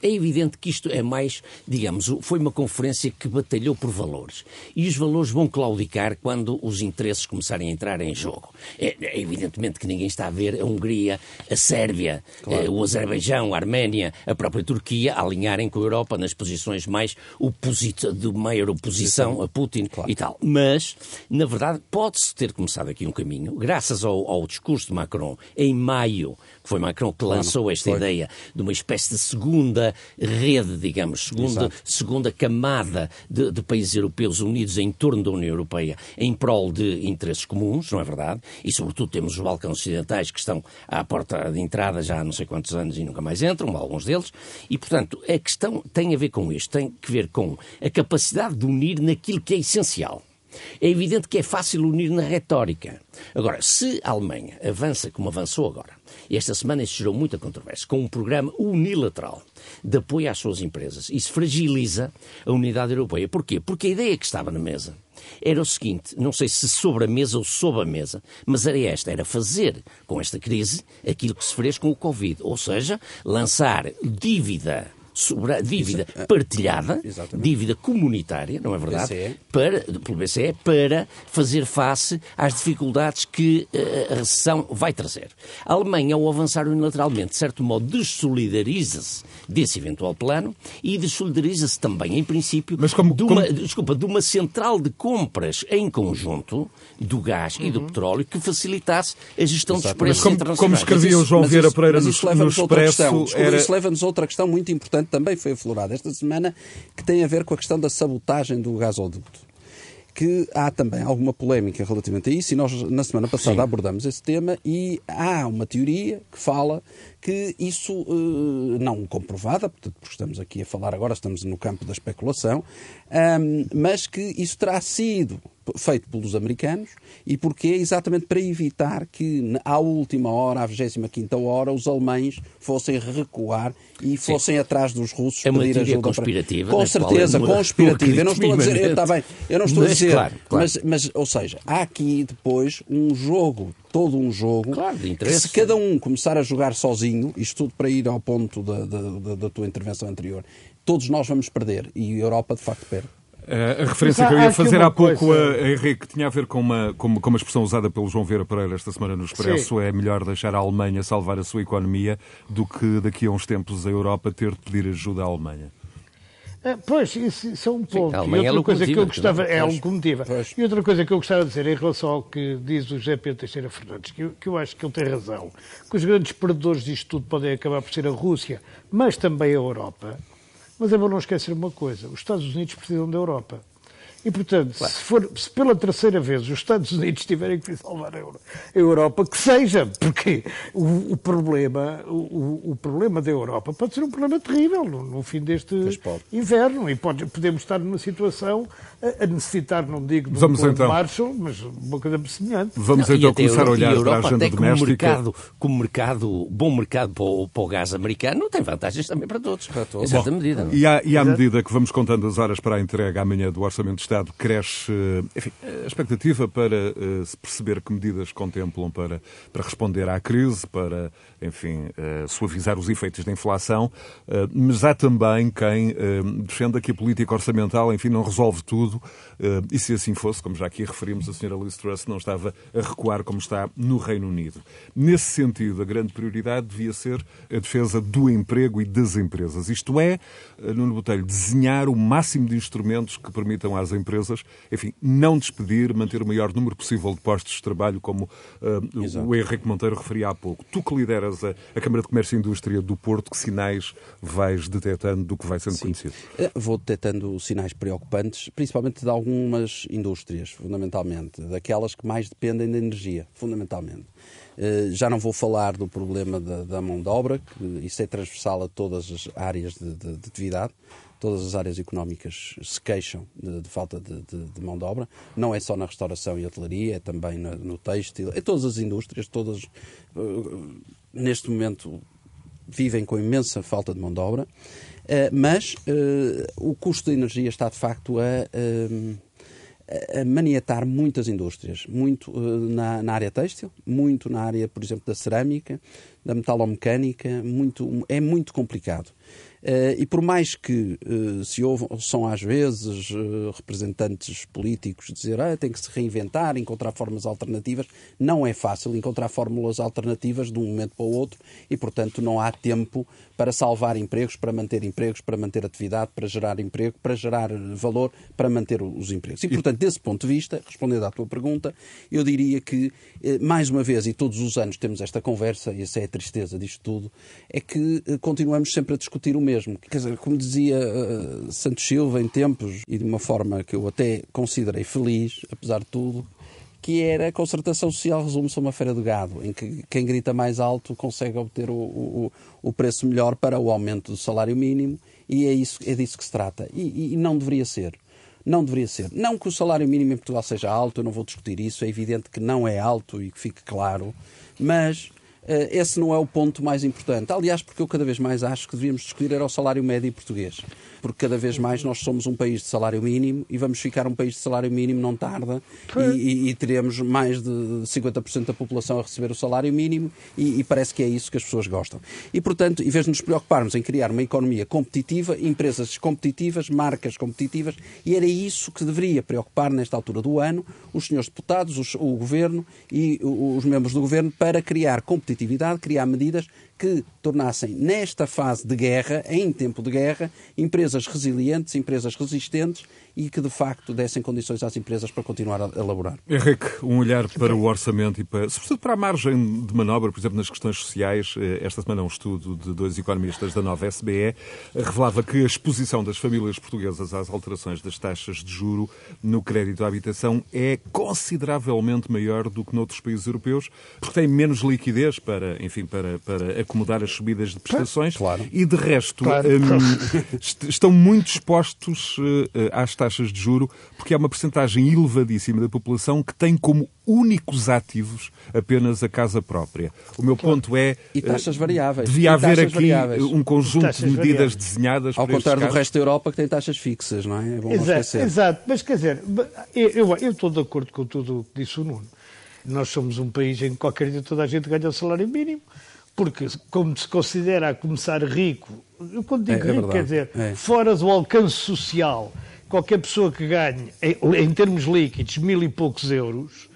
É, é evidente que isto é mais, digamos, foi uma conferência que batalhou por valores. E os valores vão claudicar quando os interesses começarem a entrar em jogo. É, é evidentemente que ninguém está a ver a Hungria, a Sérvia, claro. eh, o Azerbaijão, a Arménia, a própria Turquia alinharem com a Europa nas posições mais oposita, de maior oposição a Putin claro. e tal. Mas, na verdade, pode-se ter começado aqui um caminho, graças ao, ao discurso de Macron em maio, que foi Macron que lançou esta foi. ideia de uma espécie de segunda rede, digamos, segunda, segunda camada de, de, países europeus unidos em torno da União Europeia em prol de interesses comuns, não é verdade? E, sobretudo, temos os Balcãs Ocidentais que estão à porta de entrada já há não sei quantos anos e nunca mais entram, alguns deles. E, portanto, a questão tem a ver com isto, tem a ver com a capacidade de unir naquilo que é essencial. É evidente que é fácil unir na retórica. Agora, se a Alemanha avança como avançou agora, e esta semana isso gerou muita controvérsia, com um programa unilateral de apoio às suas empresas, isso fragiliza a unidade europeia. Porquê? Porque a ideia que estava na mesa era o seguinte, não sei se sobre a mesa ou sob a mesa, mas era esta, era fazer com esta crise aquilo que se fez com o Covid, ou seja, lançar dívida sobre a dívida Isso, partilhada, exatamente. dívida comunitária, não é verdade? BCE. Para, pelo BCE, para fazer face às dificuldades que uh, a recessão vai trazer. A Alemanha, ao avançar unilateralmente, de certo modo, dessolidariza-se desse eventual plano e dessolidariza-se também, em princípio, Mas como, de, uma, como... Desculpa, de uma central de compras em conjunto do gás uhum. e do uhum. petróleo que facilitasse a gestão Exato. dos preços como, internacionais. Como escrevia o João Vieira Pereira no, no Expresso... Era... Isso leva-nos a outra questão muito importante também foi aflorada esta semana, que tem a ver com a questão da sabotagem do gasoduto que há também alguma polémica relativamente a isso, e nós na semana passada Sim. abordamos esse tema, e há uma teoria que fala que isso, uh, não comprovada, portanto, porque estamos aqui a falar agora, estamos no campo da especulação, um, mas que isso terá sido feito pelos americanos e porque é exatamente para evitar que à última hora, à 25 hora, os alemães fossem recuar e fossem Sim. atrás dos russos é uma pedir ajuda. conspirativa. Com certeza, é conspirativa. Eu não estou a dizer, *laughs* está bem, eu não estou mas, a dizer, claro, claro. Mas, mas, ou seja, há aqui depois um jogo, todo um jogo, claro, de que se cada um começar a jogar sozinho, isto tudo para ir ao ponto da, da, da, tua intervenção anterior, todos nós vamos perder e a Europa de facto perde. Uh, a referência que eu ia fazer há pouco, a, Henrique, tinha a ver com uma, com, com uma expressão usada pelo João Vieira Pereira esta semana no Expresso: Sim. é melhor deixar a Alemanha salvar a sua economia do que daqui a uns tempos a Europa ter de pedir ajuda à Alemanha. É, pois, isso, isso, é um ponto. Sim, e outra é coisa que eu gostava. Não? É locomotiva. Pois. E outra coisa que eu gostava de dizer em relação ao que diz o José Pedro Teixeira Fernandes, que eu, que eu acho que ele tem razão, que os grandes perdedores disto tudo podem acabar por ser a Rússia, mas também a Europa. Mas é bom não esquecer uma coisa: os Estados Unidos precisam da Europa. E, portanto, claro. se, for, se pela terceira vez os Estados Unidos tiverem que salvar a Europa, que seja, porque o, o problema, o, o, problema da Europa pode ser um problema terrível no, no fim deste inverno e pode, podemos estar numa situação a, a necessitar, não digo de um Vamos então. Marshall, mas uma coisa semelhante. Vamos não, então começar a, olhar a Europa, para a agenda até doméstica. Mercado, como mercado, bom mercado para o, para o gás americano, tem vantagens também para todos, para todos. em certa medida. Não? É? E, à, e à medida que vamos contando as horas para a entrega amanhã do Orçamento de Estado, cresce enfim, a expectativa para uh, se perceber que medidas contemplam para, para responder à crise, para, enfim, uh, suavizar os efeitos da inflação, uh, mas há também quem defenda que a política orçamental, enfim, não resolve tudo, e se assim fosse, como já aqui referimos, a senhora Liz Truss não estava a recuar como está no Reino Unido. Nesse sentido, a grande prioridade devia ser a defesa do emprego e das empresas. Isto é, Nuno Botelho, desenhar o máximo de instrumentos que permitam às empresas empresas, enfim, não despedir, manter o maior número possível de postos de trabalho, como uh, o Henrique Monteiro referia há pouco. Tu que lideras a, a, Câmara de Comércio e Indústria do Porto, que sinais vais detectando do que vai sendo Sim. conhecido? Eh, vou detectando sinais preocupantes, principalmente de algumas indústrias, fundamentalmente, daquelas que mais dependem da energia, fundamentalmente. Uh, já não vou falar do problema da, da, mão de obra, que isso é transversal a todas as áreas de, de, de atividade todas as áreas económicas se queixam de, de falta de, de, de, mão de obra. Não é só na restauração e hotelaria, é também no, no têxtil, é todas as indústrias, todas uh, neste momento vivem com imensa falta de mão de obra, uh, mas uh, o custo da energia está de facto a a maniatar muitas indústrias, muito na, na, área têxtil, muito na área, por exemplo, da cerâmica, da metalomecânica, muito, é muito complicado. Uh, e por mais que uh, se ouçam às vezes uh, representantes políticos dizer ah, tem que se reinventar, encontrar formas alternativas, não é fácil encontrar fórmulas alternativas de um momento para o outro e, portanto, não há tempo para salvar empregos, para manter empregos, para manter atividade, para gerar emprego, para gerar valor, para manter os empregos. E, portanto, desse ponto de vista, respondendo à tua pergunta, eu diria que, mais uma vez, e todos os anos temos esta conversa, e essa é tristeza disto tudo, é que continuamos sempre a discutir o mesmo. Quer dizer, como dizia uh, Santos Silva em tempos, e de uma forma que eu até considerei feliz, apesar de tudo, que era a concertação social resume-se a uma feira de gado, em que quem grita mais alto consegue obter o, o, o preço melhor para o aumento do salário mínimo, e é, isso, é disso que se trata. E, e não deveria ser. Não deveria ser. Não que o salário mínimo em Portugal seja alto, eu não vou discutir isso, é evidente que não é alto e que fique claro, mas eh, esse não é o ponto mais importante. Aliás, porque eu cada vez mais acho que devíamos discutir era o salário médio português porque cada vez mais nós somos um país de salário mínimo e vamos ficar um país de salário mínimo não tarda e, e, e, teremos mais de 50% da população a receber o salário mínimo e, e, parece que é isso que as pessoas gostam. E, portanto, em vez de nos preocuparmos em criar uma economia competitiva, empresas competitivas, marcas competitivas, e era isso que deveria preocupar nesta altura do ano os senhores deputados, os, o governo e os membros do governo para criar competitividade, criar medidas que tornassem, nesta fase de guerra, em tempo de guerra, empresas resilientes, empresas resistentes e que, de facto, dessem condições às empresas para continuar a elaborar. Henrique, um olhar para o orçamento e, para, sobretudo, para a margem de manobra, por exemplo, nas questões sociais. Eh, esta semana, um estudo de dois economistas da nova SBE revelava que a exposição das famílias portuguesas às alterações das taxas de juro no crédito à habitação é consideravelmente maior do que noutros países europeus, porque têm menos liquidez para, enfim, para, para acomodar as subidas de prestações claro. e, de resto, claro. *laughs* um, estão muito expostos uh, às taxas de juro, porque há uma percentagem elevadíssima da população que tem como únicos ativos apenas a casa própria. O meu claro. ponto é... E taxas variáveis. Devia haver aqui variáveis. um conjunto de medidas variáveis. desenhadas Ao contrário do resto da Europa que tem taxas fixas, não é? é bom exato, exato, mas quer dizer, eu, eu estou de acordo com tudo o que disse o Nuno. Nós somos um país em que qualquer dia toda a gente ganha o salário mínimo, porque como se considera a começar rico, eu quando digo é, é rico, quer dizer, é. fora do alcance social, qualquer pessoa que ganhe, em, em termos líquidos, mil e poucos euros,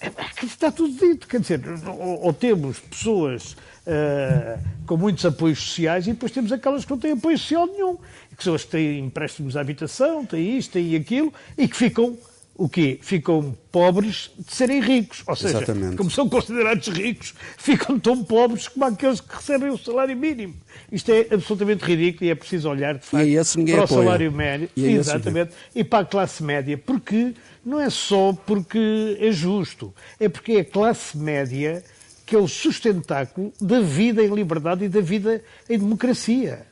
é, está tudo dito. Quer dizer, ou, ou temos pessoas uh, com muitos apoios sociais e depois temos aquelas que não têm apoio social nenhum. Pessoas que têm empréstimos à habitação, têm isto, têm aquilo, e que ficam o quê? Ficam pobres de serem ricos. Ou seja, Exatamente. como são considerados ricos, *laughs* ficam tão pobres como aqueles que recebem o salário mínimo. Isto é absolutamente ridículo e é preciso olhar, de facto, para o apoia. salário médio e exatamente, e para a classe média, porque não é só porque é justo, é porque é a classe média que é o sustentáculo da vida em liberdade e da vida em democracia.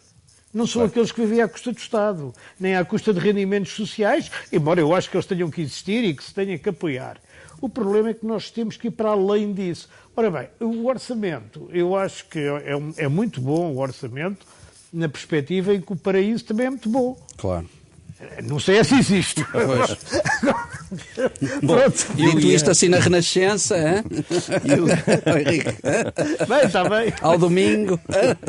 Não são claro. aqueles que vivem à custa do Estado, nem à custa de rendimentos sociais, embora eu acho que eles tenham que existir e que se tenham que apoiar. O problema é que nós temos que ir para além disso. Ora bem, o orçamento, eu acho que é, é, é muito bom o orçamento, na perspectiva em que o paraíso também é muito bom. Claro. Não sei se existe. *laughs* *laughs* Bom, dito isto assim na Renascença, hein? Bem, está bem. Ao domingo.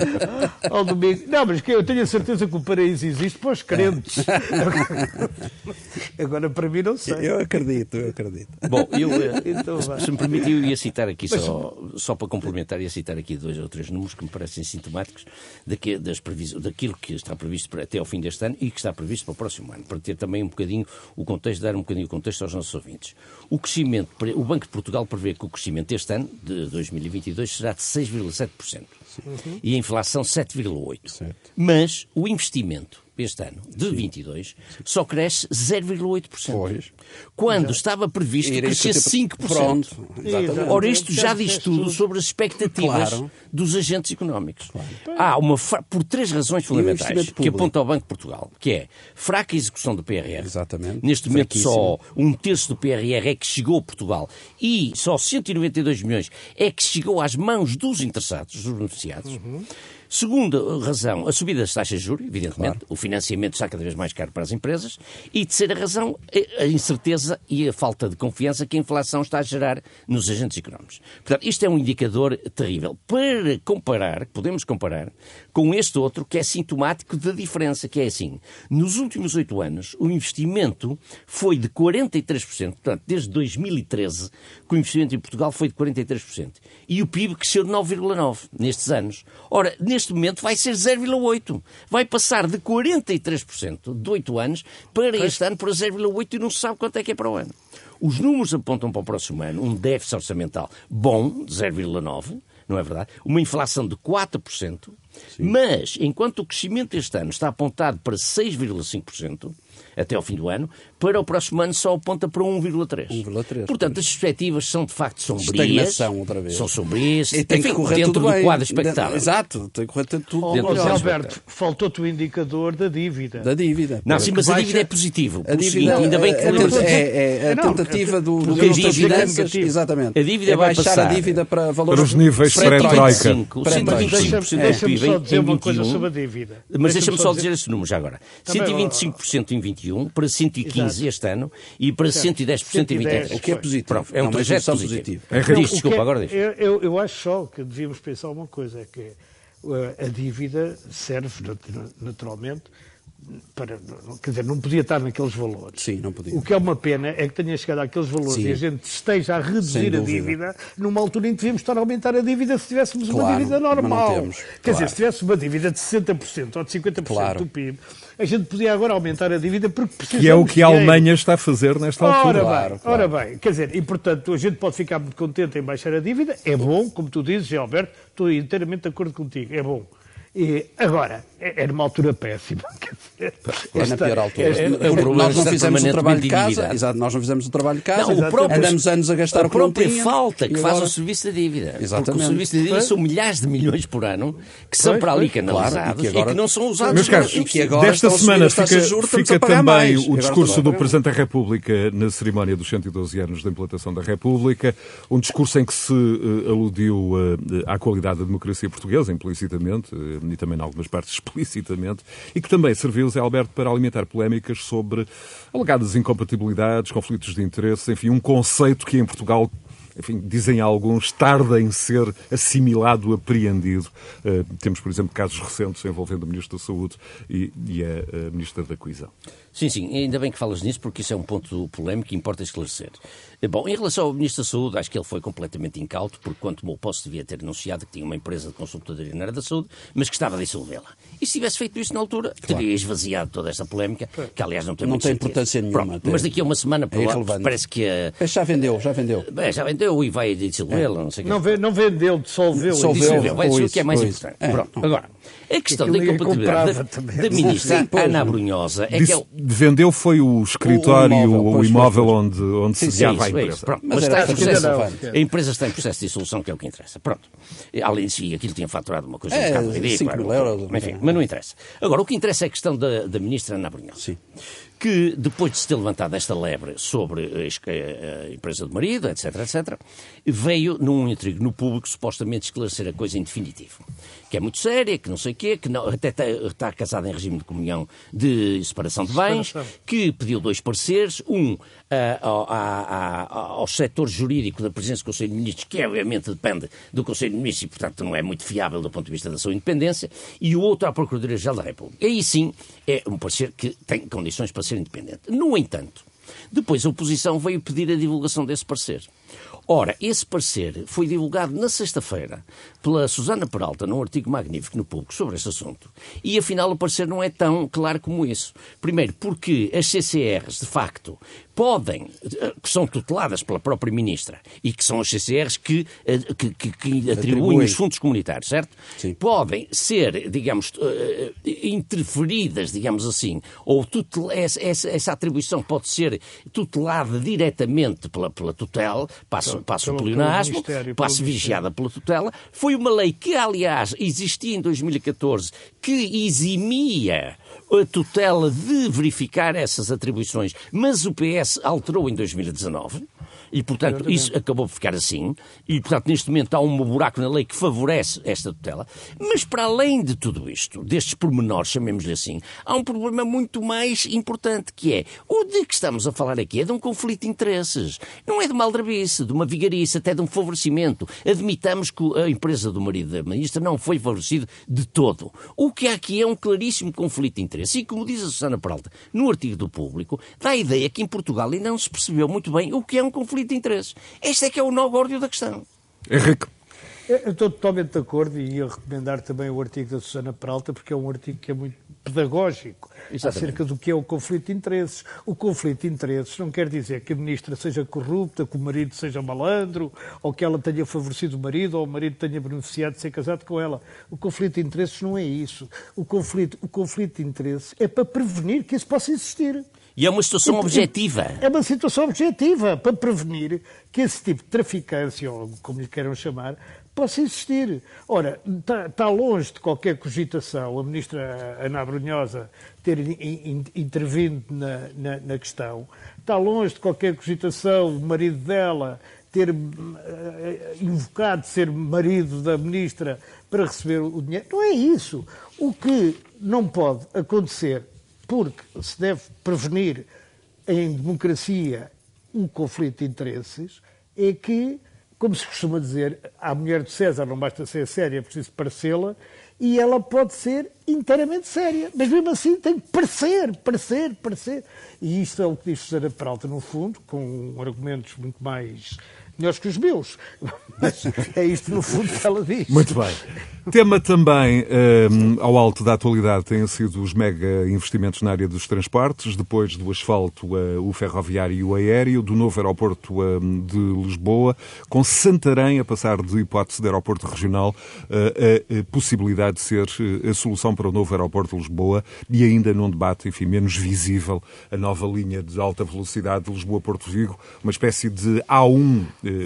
*laughs* Ao domingo. Não, mas que eu tenho a certeza que o paraíso existe para os crentes. *laughs* Agora, para mim, não sei. Eu acredito, eu acredito. Bom, eu, então, se me permitir, eu ia citar aqui, mas, só, só para complementar, ia citar aqui dois ou três números que me parecem sintomáticos daqui, das daquilo que está previsto para, até ao fim deste ano e que está previsto para o próximo próximo ano, para ter também um bocadinho o contexto, dar um bocadinho o contexto aos nossos ouvintes. O crescimento, o Banco de Portugal prevê que o crescimento este ano, de 2022, será de 6,7%. Uhum. E a inflação 7,8%. Mas o investimento este ano, de Sim. 22, só cresce 0,8%. Pois. Quando Exato. estava previsto que crescesse 5%. Pronto. Exatamente. Ora, isto já diz tudo sobre as expectativas claro. dos agentes económicos. Claro. Há uma, por três razões fundamentais que aponta ao Banco de Portugal, que é fraca execução do PRR. Exatamente. Neste momento só um terço do PRR é que chegou a Portugal e só 192 milhões é que chegou às mãos dos interessados, dos beneficiados. Uhum Segunda razão, a subida das taxas de juros, evidentemente. Claro. O financiamento está cada vez mais caro para as empresas. E terceira razão, a incerteza e a falta de confiança que a inflação está a gerar nos agentes económicos. Portanto, isto é um indicador terrível. Para comparar, podemos comparar, com este outro que é sintomático da diferença, que é assim. Nos últimos oito anos, o investimento foi de 43%, portanto, desde 2013, que o investimento em Portugal foi de 43%. E o PIB cresceu de 9,9% nestes anos. Ora, neste momento vai ser 0,8%. Vai passar de 43% de 8 anos para este ano para 0,8% e não se sabe quanto é que é para o ano. Os números apontam para o próximo ano um déficit orçamental bom, de 0,9%, não é verdade? Uma inflação de 4%, Sim. mas enquanto o crescimento este ano está apontado para 6,5%, até ao fim do ano, para o próximo ano só aponta para 1,3. 1,3. Portanto, as perspectivas são de facto sombrias. Estagnação outra vez. São sombrias. E tem enfim, que correr dentro tudo do bem. quadro expectável. Exato, tem que correr tudo oh, dentro do Alberto, faltou-te o indicador da dívida. Da dívida. Não, sim, mas a dívida é positivo. A dívida, seguinte, ainda bem que é, é, é a tentativa do, do Ministro das Finanças. Exatamente. A dívida é vai baixar passar a dívida para valores... Para os níveis pré-troika. 125% Deixa-me só dizer uma coisa sobre a dívida. Mas deixa-me só dizer esse número já agora. 125% em 21 para 115 este ano e para 110% em 20 O que é positivo. Pronto, é um trajeto positivo. É diz, desculpa, é, agora diz. Eu, eu acho só que devíamos pensar uma coisa, é que a dívida serve, naturalmente, para, quer dizer, não podia estar naqueles valores. Sim, não podia. O que é uma pena é que tenha chegado àqueles valores Sim. e a gente esteja a reduzir a dívida numa altura em que devíamos estar a aumentar a dívida se tivéssemos claro, uma dívida normal. Temos, quer claro. dizer, se tivéssemos uma dívida de 60% ou de 50% claro. do PIB, a gente podia agora aumentar a dívida porque precisamos Que é o que a Alemanha está a fazer nesta altura. Ora bem, claro, ora bem, quer dizer, e portanto a gente pode ficar muito contente em baixar a dívida, é bom, como tu dizes, Alberto, estou inteiramente de acordo contigo, é bom. E, agora, *laughs* é, é numa altura péssima. Quer dizer, é na pior altura. É, é, nós não fizemos o trabalho de casa. Exato, nós não fizemos o trabalho de casa. Não, o próprio, andamos anos a gastar a própria falta que agora... faz o serviço da dívida. Exatamente. Porque o serviço da dívida são milhares de milhões por ano que são para ali canalizados claro, e, que agora... e, que não são usados. Meus caros, e que agora desta semana fica, fica também mais. o discurso do Presidente da República na cerimónia dos 112 anos da implantação da República. Um discurso em que se uh, aludiu uh, à qualidade da democracia portuguesa, implicitamente, uh, e também em algumas partes explicitamente, e que também serviu, Zé Alberto, para alimentar polémicas sobre alegadas incompatibilidades, conflitos de interesses, enfim, um conceito que em Portugal enfim, dizem alguns, tarda em ser assimilado, apreendido. Uh, temos, por exemplo, casos recentes envolvendo o Ministro da Saúde e, e a, a Ministra da Coesão. Sim, sim, ainda bem que falas nisso, porque isso é um ponto polémico que importa esclarecer. Eh, bom, em relação ao Ministro da Saúde, acho que ele foi completamente incauto, porque quanto tomou posse devia ter anunciado que tinha uma empresa de consultoria na área da saúde, mas que estava a dissolvê-la. E se tivesse feito isso na altura, claro. teria esvaziado toda esta polémica, que aliás não tem Não tem importância nenhuma. Pronto, mas daqui a uma semana, é parece que a... Já vendeu, já vendeu. Bem, já vendeu e vai dissolvê-la, não sei o que. Não, não vendeu, dissolveu. Dissolveu, vai dissolver, que é mais importante. É. Pronto, agora... A questão da incompatibilidade da, da ministra Sim, Ana Brunhosa é Disse, que... É Vendeu foi o escritório, o imóvel, o imóvel onde, onde se sediava a empresa. Pronto, mas, mas está em processo, a empresa está em processo de dissolução, que é o que interessa. Pronto. Além disso, aquilo tinha faturado uma coisa é, um bocado ridícula. 5 mil euros. Enfim, mas não interessa. Agora, o que interessa é a questão da, da ministra Ana Brunhosa. Sim que depois de se ter levantado esta lebre sobre a empresa do marido, etc, etc, veio num intrigo no público supostamente esclarecer a coisa em definitivo. Que é muito séria, que não sei o quê, que não, até está, está casada em regime de comunhão de separação de bens, que pediu dois pareceres, um ao, ao, ao setor jurídico da presença do Conselho de Ministros, que obviamente depende do Conselho de Ministros e, portanto, não é muito fiável do ponto de vista da sua independência, e o outro à Procuradoria-Geral da República. Aí sim é um parecer que tem condições para ser independente. No entanto, depois a oposição veio pedir a divulgação desse parecer. Ora, esse parecer foi divulgado na sexta-feira pela Susana Peralta num artigo magnífico no Público sobre esse assunto. E afinal o parecer não é tão claro como isso. Primeiro, porque as CCRs, de facto, podem, eh, que são tuteladas pela própria Ministra e que são as CCRs que, eh, que, que, que atribuem os fundos comunitários, certo? Sim. Podem ser, digamos, eh, interferidas, digamos assim, ou tutel, essa, essa, atribuição pode ser tutelada diretamente pela, pela tutela, passo, passo pelo pleonasmo, passo vigiada pela tutela. Foi uma lei que, aliás, existia em 2014 que eximia a tutela de verificar essas atribuições, mas o PS alterou em 2019 E, portanto, Exatamente. isso acabou por ficar assim. E, portanto, neste momento há um buraco na lei que favorece esta tutela. Mas, para além de tudo isto, destes pormenores, chamemos-lhe assim, há um problema muito mais importante, que é o de que estamos a falar aqui é de um conflito de interesses. Não é de uma aldrabice, de uma vigarice, até de um favorecimento. Admitamos que a empresa do marido da ministra não foi favorecido de todo. O que há aqui é um claríssimo conflito de interesses. E, como diz a Susana Peralta, no artigo do Público, dá a ideia que em Portugal ainda não se percebeu muito bem o que é um conflito de interesses. Este é que é o nó górdio da questão. Henrique. Eu estou totalmente de acordo e ia recomendar também o artigo da Susana Peralta, porque é um artigo que é muito pedagógico Exatamente. acerca do que é o conflito de interesses. O conflito de interesses não quer dizer que a ministra seja corrupta, que o marido seja malandro, ou que ela tenha favorecido o marido, ou o marido tenha beneficiado de ser casado com ela. O conflito de interesses não é isso. O conflito, o conflito de interesses é para prevenir que isso possa existir. E é uma situação e, objetiva. É uma situação objetiva para prevenir que esse tipo de traficância, ou como lhe queiram chamar, possa existir. Ora, está, está longe de qualquer cogitação a ministra Ana Brunhosa ter in, in, intervindo na, na, na, questão, está longe de qualquer cogitação o marido dela ter uh, invocado ser marido da ministra para receber o dinheiro. Não é isso. O que não pode acontecer porque se deve prevenir em democracia um conflito de interesses, é que, como se costuma dizer, a mulher de César não basta ser séria, é preciso parecê-la, e ela pode ser inteiramente séria. Mas mesmo assim tem que parecer, parecer, parecer. E isto é o que diz Susana Peralta, no fundo, com argumentos muito mais melhores que os meus. Mas é isto, no fundo, que ela diz. Muito bem. Tema também um, ao alto da atualidade têm sido os mega investimentos na área dos transportes, depois do asfalto, uh, o ferroviário e o aéreo, do novo aeroporto uh, de Lisboa, com Santarém a passar de hipótese de aeroporto regional uh, a possibilidade de ser a solução para o novo aeroporto de Lisboa e ainda num debate, enfim, menos visível, a nova linha de alta velocidade de Lisboa-Porto Vigo, uma espécie de A1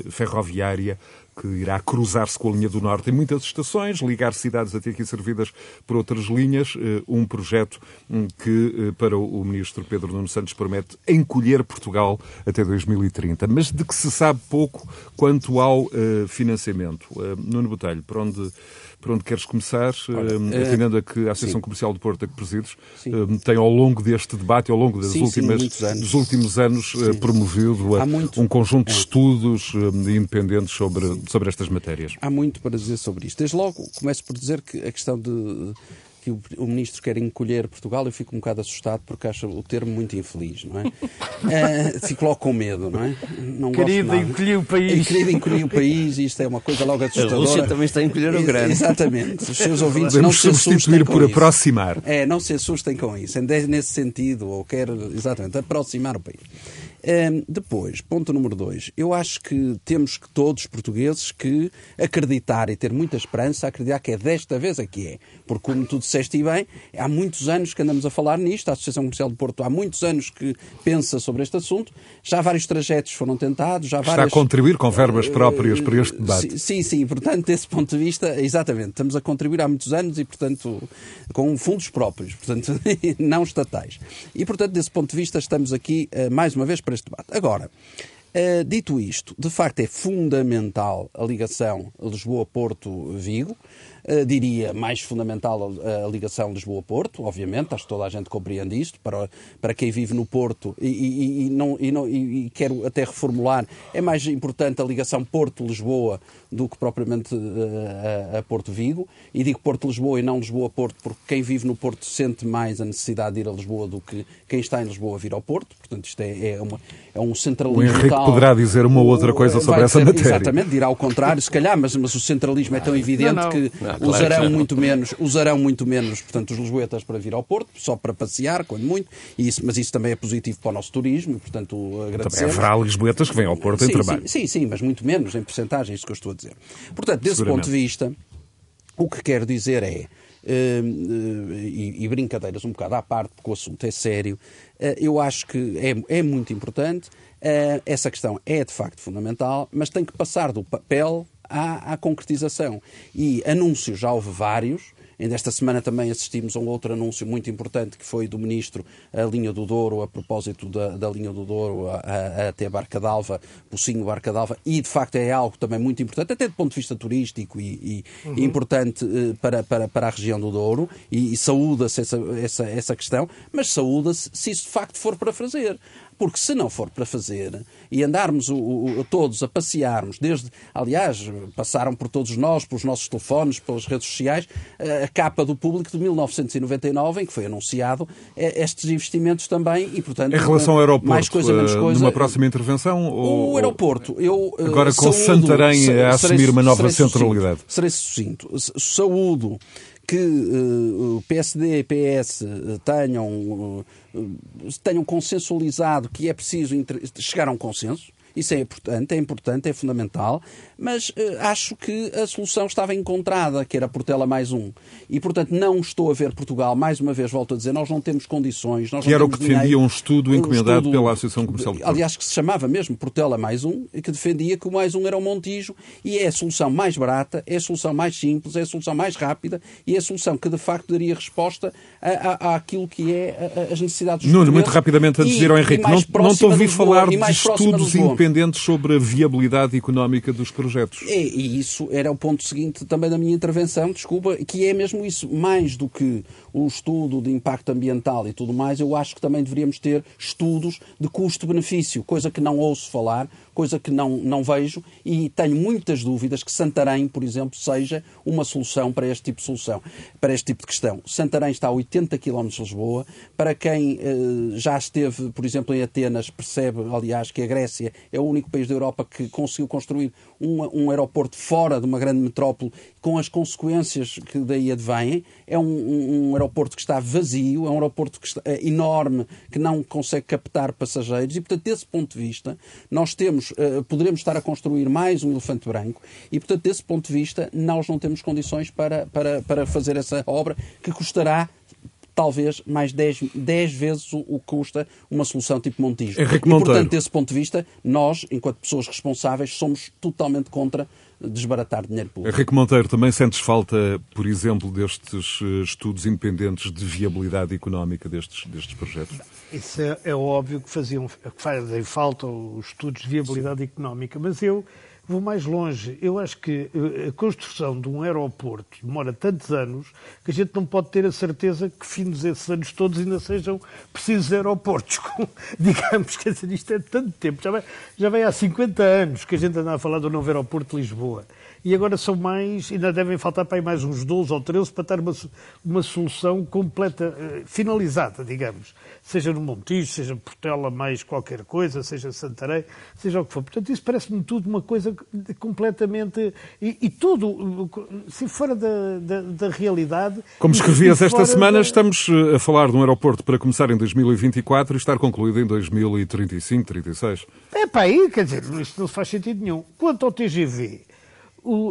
ferroviária que irá cruzar-se com a linha do Norte em muitas estações, ligar cidades até aqui servidas por outras linhas. Eh, um projeto hum, que, eh, para o ministro Pedro Nuno Santos, promete encolher Portugal até 2030, mas de que se sabe pouco quanto ao eh, financiamento. Nuno Botelho, para onde por onde queres começar, Ora, uh, a que a Associação sim. Comercial do Porto, a que presides, uh, tem ao longo deste debate, ao longo sim, últimas, sim, dos últimos anos, promovido muito... um conjunto de é. estudos independentes sobre, sobre estas matérias. Há muito para dizer sobre isto. Desde logo, começo por dizer que a questão de que o, o, ministro quer encolher Portugal, eu fico um bocado assustado porque acho o termo muito infeliz, não é? uh, *laughs* fico logo com medo, não é? Não querido encolher o país. Querido encolher o país, isto é uma coisa logo assustadora. A Rússia também está a encolher o grande. Exatamente. Os seus *laughs* ouvintes Podemos não se assustem por aproximar. É, não se assustem com isso. Nesse sentido, ou quer, exatamente, aproximar o país. Um, depois, ponto número dois, eu acho que temos que todos portugueses que acreditar e ter muita esperança, acreditar que é desta vez a que é. Porque, como tu disseste bem, há muitos anos que andamos a falar nisto, a Associação Comercial de Porto há muitos anos que pensa sobre este assunto, já vários trajetos foram tentados, já várias... Está a contribuir com verbas próprias para este debate. Sim, sim, portanto, desse ponto de vista, exatamente, estamos a contribuir há muitos anos e, portanto, com fundos próprios, portanto, *laughs* não estatais. E, portanto, desse ponto de vista, estamos aqui, eh, mais uma vez, para este debate. Agora, uh, dito isto, de facto é fundamental a ligação Lisboa-Porto-Vigo. Uh, diria mais fundamental a, a ligação Lisboa-Porto, obviamente, acho que toda a gente compreende isto, para, para quem vive no Porto e, e, e não, e, não, e, quero até reformular, é mais importante a ligação Porto-Lisboa do que propriamente uh, a, a, Porto Vigo, e digo Porto-Lisboa e não Lisboa-Porto, porque quem vive no Porto sente mais a necessidade de ir a Lisboa do que quem está em Lisboa vir ao Porto, portanto isto é, é, uma, é um centralismo O Henrique tal, poderá dizer uma outra coisa sobre essa dizer, matéria. Exatamente, dirá ao contrário, se calhar, mas, mas o centralismo é tão evidente não, não. que não, usarão claro muito menos, usarão muito menos, portanto, os lisboetas para vir ao Porto, só para passear, quando muito, e isso, mas isso também é positivo para o nosso turismo, e, portanto, agradecemos. Também haverá lisboetas que vêm ao Porto sim, em trabalho. Sim, sim, sim, mas muito menos em porcentagem, é isso que eu estou a dizer. Portanto, desse ponto de vista, o que quero dizer é, Uh, e, e, brincadeiras um bocado à parte, porque o assunto é sério, uh, eu acho que é, é muito importante. Uh, essa questão é de facto fundamental, mas tem que passar do papel à, à concretização. E anúncios já houve vários, Ainda esta semana também assistimos a um outro anúncio muito importante que foi do Ministro a linha do Douro, a propósito da, da linha do Douro a, a, até Barca d'Alva, Pocinho Barca d'Alva, e de facto é algo também muito importante, até do ponto de vista turístico e, e uhum. importante eh, para, para, para a região do Douro, e, e saúda-se essa, essa, essa questão, mas saúda-se se isso de facto for para fazer. Porque se não for para fazer e andarmos o, o, todos a passearmos, desde, aliás, passaram por todos nós, pelos nossos telefones, pelas redes sociais, a capa do público de 1999, em que foi anunciado é, estes investimentos também e, portanto, em relação ao aeroporto, mais coisa, menos eh, coisa. Numa próxima intervenção? Ou, o aeroporto, eu. Eh, Agora com saúdo, Santarém a assumir uma nova centralidade. Serei sucinto. Saúdo que uh, o PSD e PS eh, tenham, uh, tenham consensualizado que é preciso chegar a um consenso, isso é importante, é importante, é fundamental, mas uh, acho que a solução estava encontrada, que era Portela mais um. E, portanto, não estou a ver Portugal, mais uma vez volto a dizer, nós não temos condições. Nós que era o que defendia um estudo encomendado um pela Associação Comercial de Aliás, que se chamava mesmo Portela mais um, que defendia que o mais um era o Montijo, e é a solução mais barata, é a solução mais simples, é a solução mais rápida, e é a solução que, de facto, daria resposta àquilo que é as necessidades dos Nuno, muito rapidamente, a dizer ao Henrique, não, não te ouvi falar de estudos independentes independentes sobre a viabilidade económica dos projetos. É, e isso era o ponto seguinte também da minha intervenção, desculpa, que é mesmo isso, mais do que o estudo de impacto ambiental e tudo mais, eu acho que também deveríamos ter estudos de custo-benefício, coisa que não ouço falar, coisa que não, não vejo e tenho muitas dúvidas que Santarém, por exemplo, seja uma solução para este tipo de solução, para este tipo de questão. Santarém está a 80 km de Lisboa. Para quem eh, já esteve, por exemplo, em Atenas, percebe, aliás, que a Grécia é o único país da Europa que conseguiu construir um, um aeroporto fora de uma grande metrópole com as consequências que daí advêm. É um, um, um aeroporto que está vazio, é um aeroporto que está, é enorme, que não consegue captar passageiros e, portanto, desse ponto de vista, nós temos, uh, poderemos estar a construir mais um elefante branco e, portanto, desse ponto de vista, nós não temos condições para, para, para fazer essa obra que custará talvez mais 10, 10 vezes o, o que custa uma solução tipo Montijo. Henrique e, portanto, desse ponto de vista, nós, enquanto pessoas responsáveis, somos totalmente contra desbaratar dinheiro público. Henrique Monteiro, também sentes falta, por exemplo, destes eh, estudos independentes de viabilidade económica destes, destes projetos? Isso é, é óbvio que, faziam, que fazem falta os estudos de viabilidade económica, mas eu Vou mais longe. Eu acho que eh, a construção de um aeroporto demora tantos anos que a gente não pode ter a certeza que, fins esses anos todos, ainda sejam precisos aeroportos. *laughs* Digamos que isto é tanto tempo. Já vai, já há 50 anos que a gente anda a falar do novo aeroporto de Lisboa e agora são mais, ainda devem faltar para aí mais uns 12 ou 13 para ter uma, uma solução completa, eh, finalizada, digamos. Seja no Montijo, seja Portela mais qualquer coisa, seja Santarém, seja o que for. Portanto, isso parece-me tudo uma coisa completamente. E, e tudo, se fora da, da, da realidade. Como escrevias esta semana, da... estamos eh, a falar de um aeroporto para começar em 2024 e estar concluído em 2035, 36. É para aí, quer dizer, isto não faz sentido nenhum. Quanto ao TGV,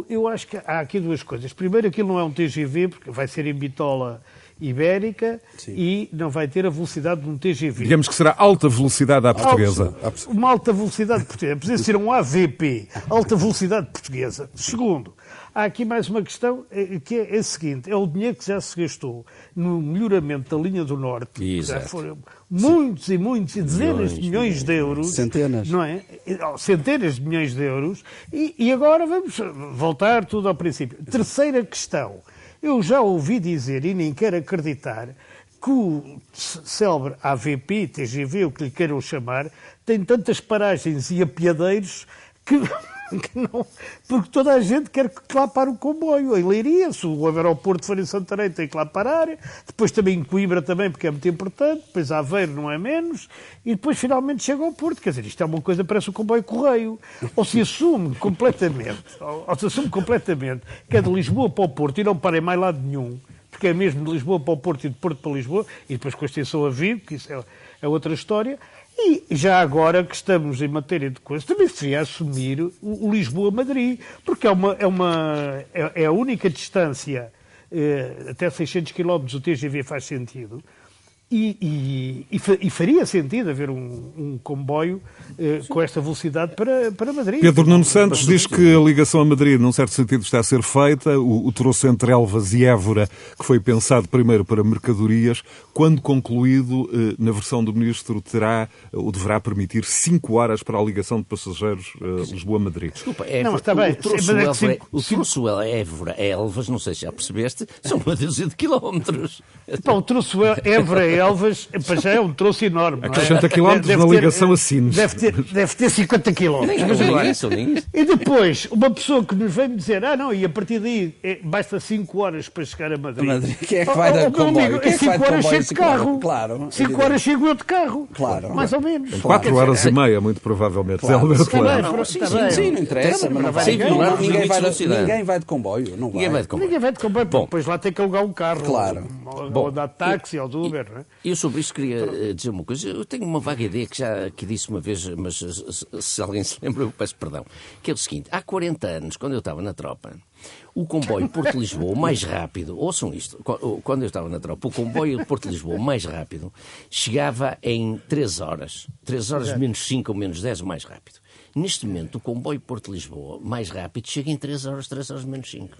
eu acho que há aqui duas coisas. Primeiro, aquilo não é um TGV, porque vai ser em bitola ibérica Sim. e não vai ter a velocidade de um TGV. Digamos que será alta velocidade à portuguesa. Uma alta velocidade portuguesa. Precisa ser um AVP, alta velocidade portuguesa. Segundo, há aqui mais uma questão eh, que é a seguinte: é o dinheiro que já se gastou no melhoramento da linha do Norte. Exato. Já foram muitos e muitos, dezenas milhões, de milhões de euros. Centenas. Não é? Centenas de milhões de euros. E, e agora vamos voltar tudo ao princípio. Terceira questão. Eu já ouvi dizer, e nem quero acreditar, que o célebre AVP, TGV, o que lhe queiram chamar, tem tantas paragens e apiadeiros que *laughs* *laughs* não, porque toda a gente quer que lá pare o comboio. Em Leiria, se o aeroporto for em Santarém, tem que lá parar. Depois também em Coimbra também, porque é muito importante. Depois Aveiro não é menos. E depois finalmente chega ao Porto. Quer dizer, isto é uma coisa, parece o comboio correio. Ou se assume completamente, *laughs* ou se assume completamente que é de Lisboa para o Porto e não para em mais lado nenhum, porque é mesmo de Lisboa para o Porto e de Porto para Lisboa, e depois com a extensão a Vigo, que isso é, é outra história, e já agora que estamos em matéria de coisas, também se devia assumir o, Lisboa-Madrid, porque é, uma, é, uma, é, é a única distância, eh, até 600 km o TGV faz sentido, e, e, e, faria sentido haver um, um comboio eh, com esta velocidade para, para Madrid. Pedro Nuno Santos diz que a ligação a Madrid, num certo sentido, está a ser feita. O, o troço entre Elvas e Évora, que foi pensado primeiro para mercadorias, quando concluído, eh, na versão do Ministro, terá ou deverá permitir 5 horas para a ligação de passageiros eh, Lisboa-Madrid. Desculpa, é, não, está bem. O troço, é, Évora, cinco, o troço Évora, Elvas, não sei se já percebeste, são uma dúzia de quilómetros. Pá, o troço Évora Elvas já é um troço enorme. Acrescenta é? quilómetros na ligação a Sines. Deve ter, deve ter 50 quilómetros. E depois, uma pessoa que nos vem dizer, ah não, e a partir daí é, basta 5 horas para chegar a Madrid. Madrid. Quem é que vai oh, dar oh, comboio? Quem é 5 horas chego de carro. Claro. 5 horas chego eu de carro. Claro. Mais ou menos. 4 horas e meia, muito provavelmente. Claro. Claro. Sim, sim, sim, não interessa. Mas não vai, ninguém, vai de, ninguém vai de comboio. Não vai. Ninguém vai de comboio. Ninguém vai de comboio. Bom, depois lá tem que alugar um carro. Claro. Ou dar táxi ou de Uber. Eu sobre isso queria eh, dizer uma coisa. Eu tenho uma vaga ideia que já que disse uma vez, mas se alguém se lembra, eu peço perdão. Que é o seguinte: há 40 anos, quando eu estava na tropa, o comboio Porto-Lisboa mais rápido, ouçam isto, quando eu estava na tropa, o comboio Porto-Lisboa mais rápido chegava em 3 horas. 3 horas menos 5 ou menos 10 mais rápido. Neste momento, o comboio Porto-Lisboa mais rápido chega em 3 horas, 3 horas menos 5.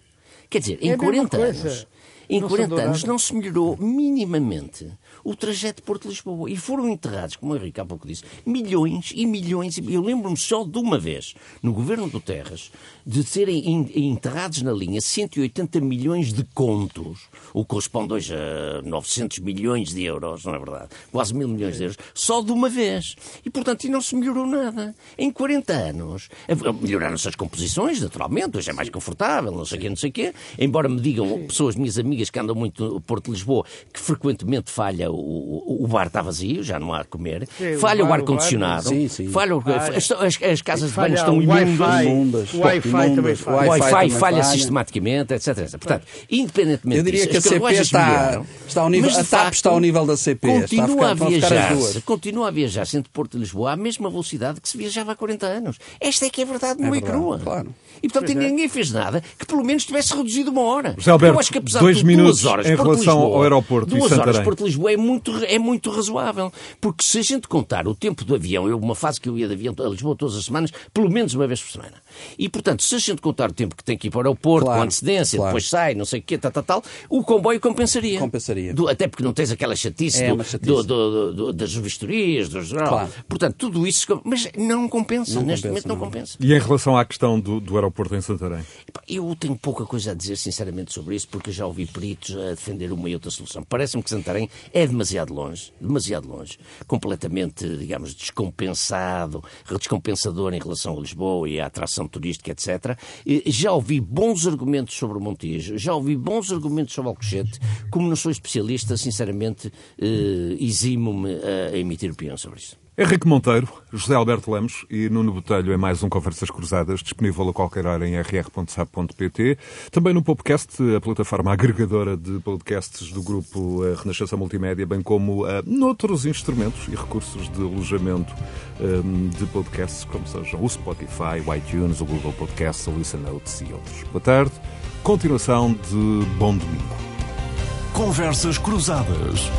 Quer dizer, em é 40 anos, em 40 anos não se melhorou minimamente o trajeto de Porto-Lisboa. E foram enterrados, como o Henrique há pouco disse, milhões e milhões. Eu lembro-me só de uma vez, no governo do Terras, de serem enterrados na linha 180 milhões de contos, o que corresponde hoje a 900 milhões de euros, não é verdade? Quase mil milhões de euros, só de uma vez. E, portanto, e não se melhorou nada. Em 40 anos, melhoraram-se as composições, naturalmente, hoje é mais confortável, não sei o quê, não sei o quê. Embora me digam pessoas, minhas amigas que andam muito no Porto de Lisboa, que frequentemente falha o, o bar está vazio, já não há de comer. Sim, falha o, ar-condicionado. Falha as, as, as, casas de banho estão imundas. O Wi-Fi também falha. O Wi-Fi falha sistematicamente, etc, etc. Portanto, independentemente Eu diria que a CP está, está ao nível, a TAP está ao nível da CP. Continua a, viajar, continua a viajar entre Porto e Lisboa à mesma velocidade que se viajava há 40 anos. Esta é que é verdade, não é, é crua. Claro. E portanto é. ninguém fez nada que pelo menos tivesse reduzido uma hora. José Alberto, Eu acho que apesar dois de minutos duas horas em relação Lisboa, ao aeroporto duas horas Porto Lisboa é muito, é muito razoável. Porque se a gente contar o tempo do avião, eu, uma fase que eu ia de avião a Lisboa todas as semanas, pelo menos uma vez por semana. E, portanto, se a gente contar o tempo que tem que ir para o aeroporto, claro, com antecedência, claro. depois sai, não sei o quê, tal, tal, tal, o comboio compensaria. Compensaria. Do, até porque não tens aquela chatice, é do, chatice. Do, do, das vistorias, dos... Claro. Portanto, tudo isso... Mas não compensa, não neste compensa, momento não, não, compensa. E em relação à questão do, do aeroporto em Santarém? Eu tenho pouca coisa a dizer, sinceramente, sobre isso, porque já ouvi peritos a defender uma e outra solução. Parece-me que Santarém é demasiado longe, demasiado longe, completamente, digamos, descompensado, descompensador em relação a Lisboa e à atração turística, etc. Já ouvi bons argumentos sobre o Montijo, já ouvi bons argumentos sobre Alcochete, como não sou especialista, sinceramente, eh, eximo-me a emitir opinião sobre isso. Henrique Monteiro, José Alberto Lemos e Nuno Botelho é mais um Conversas Cruzadas, disponível a qualquer hora em rr.sap.pt. Também no podcast, a plataforma agregadora de podcasts do grupo eh, Renascença Multimédia, bem como uh, noutros instrumentos e recursos de alojamento um, de podcasts, como sejam o Spotify, o iTunes, o Google Podcasts, o Listen Notes e outros. Boa tarde, continuação de Bom Domingo. Conversas Cruzadas.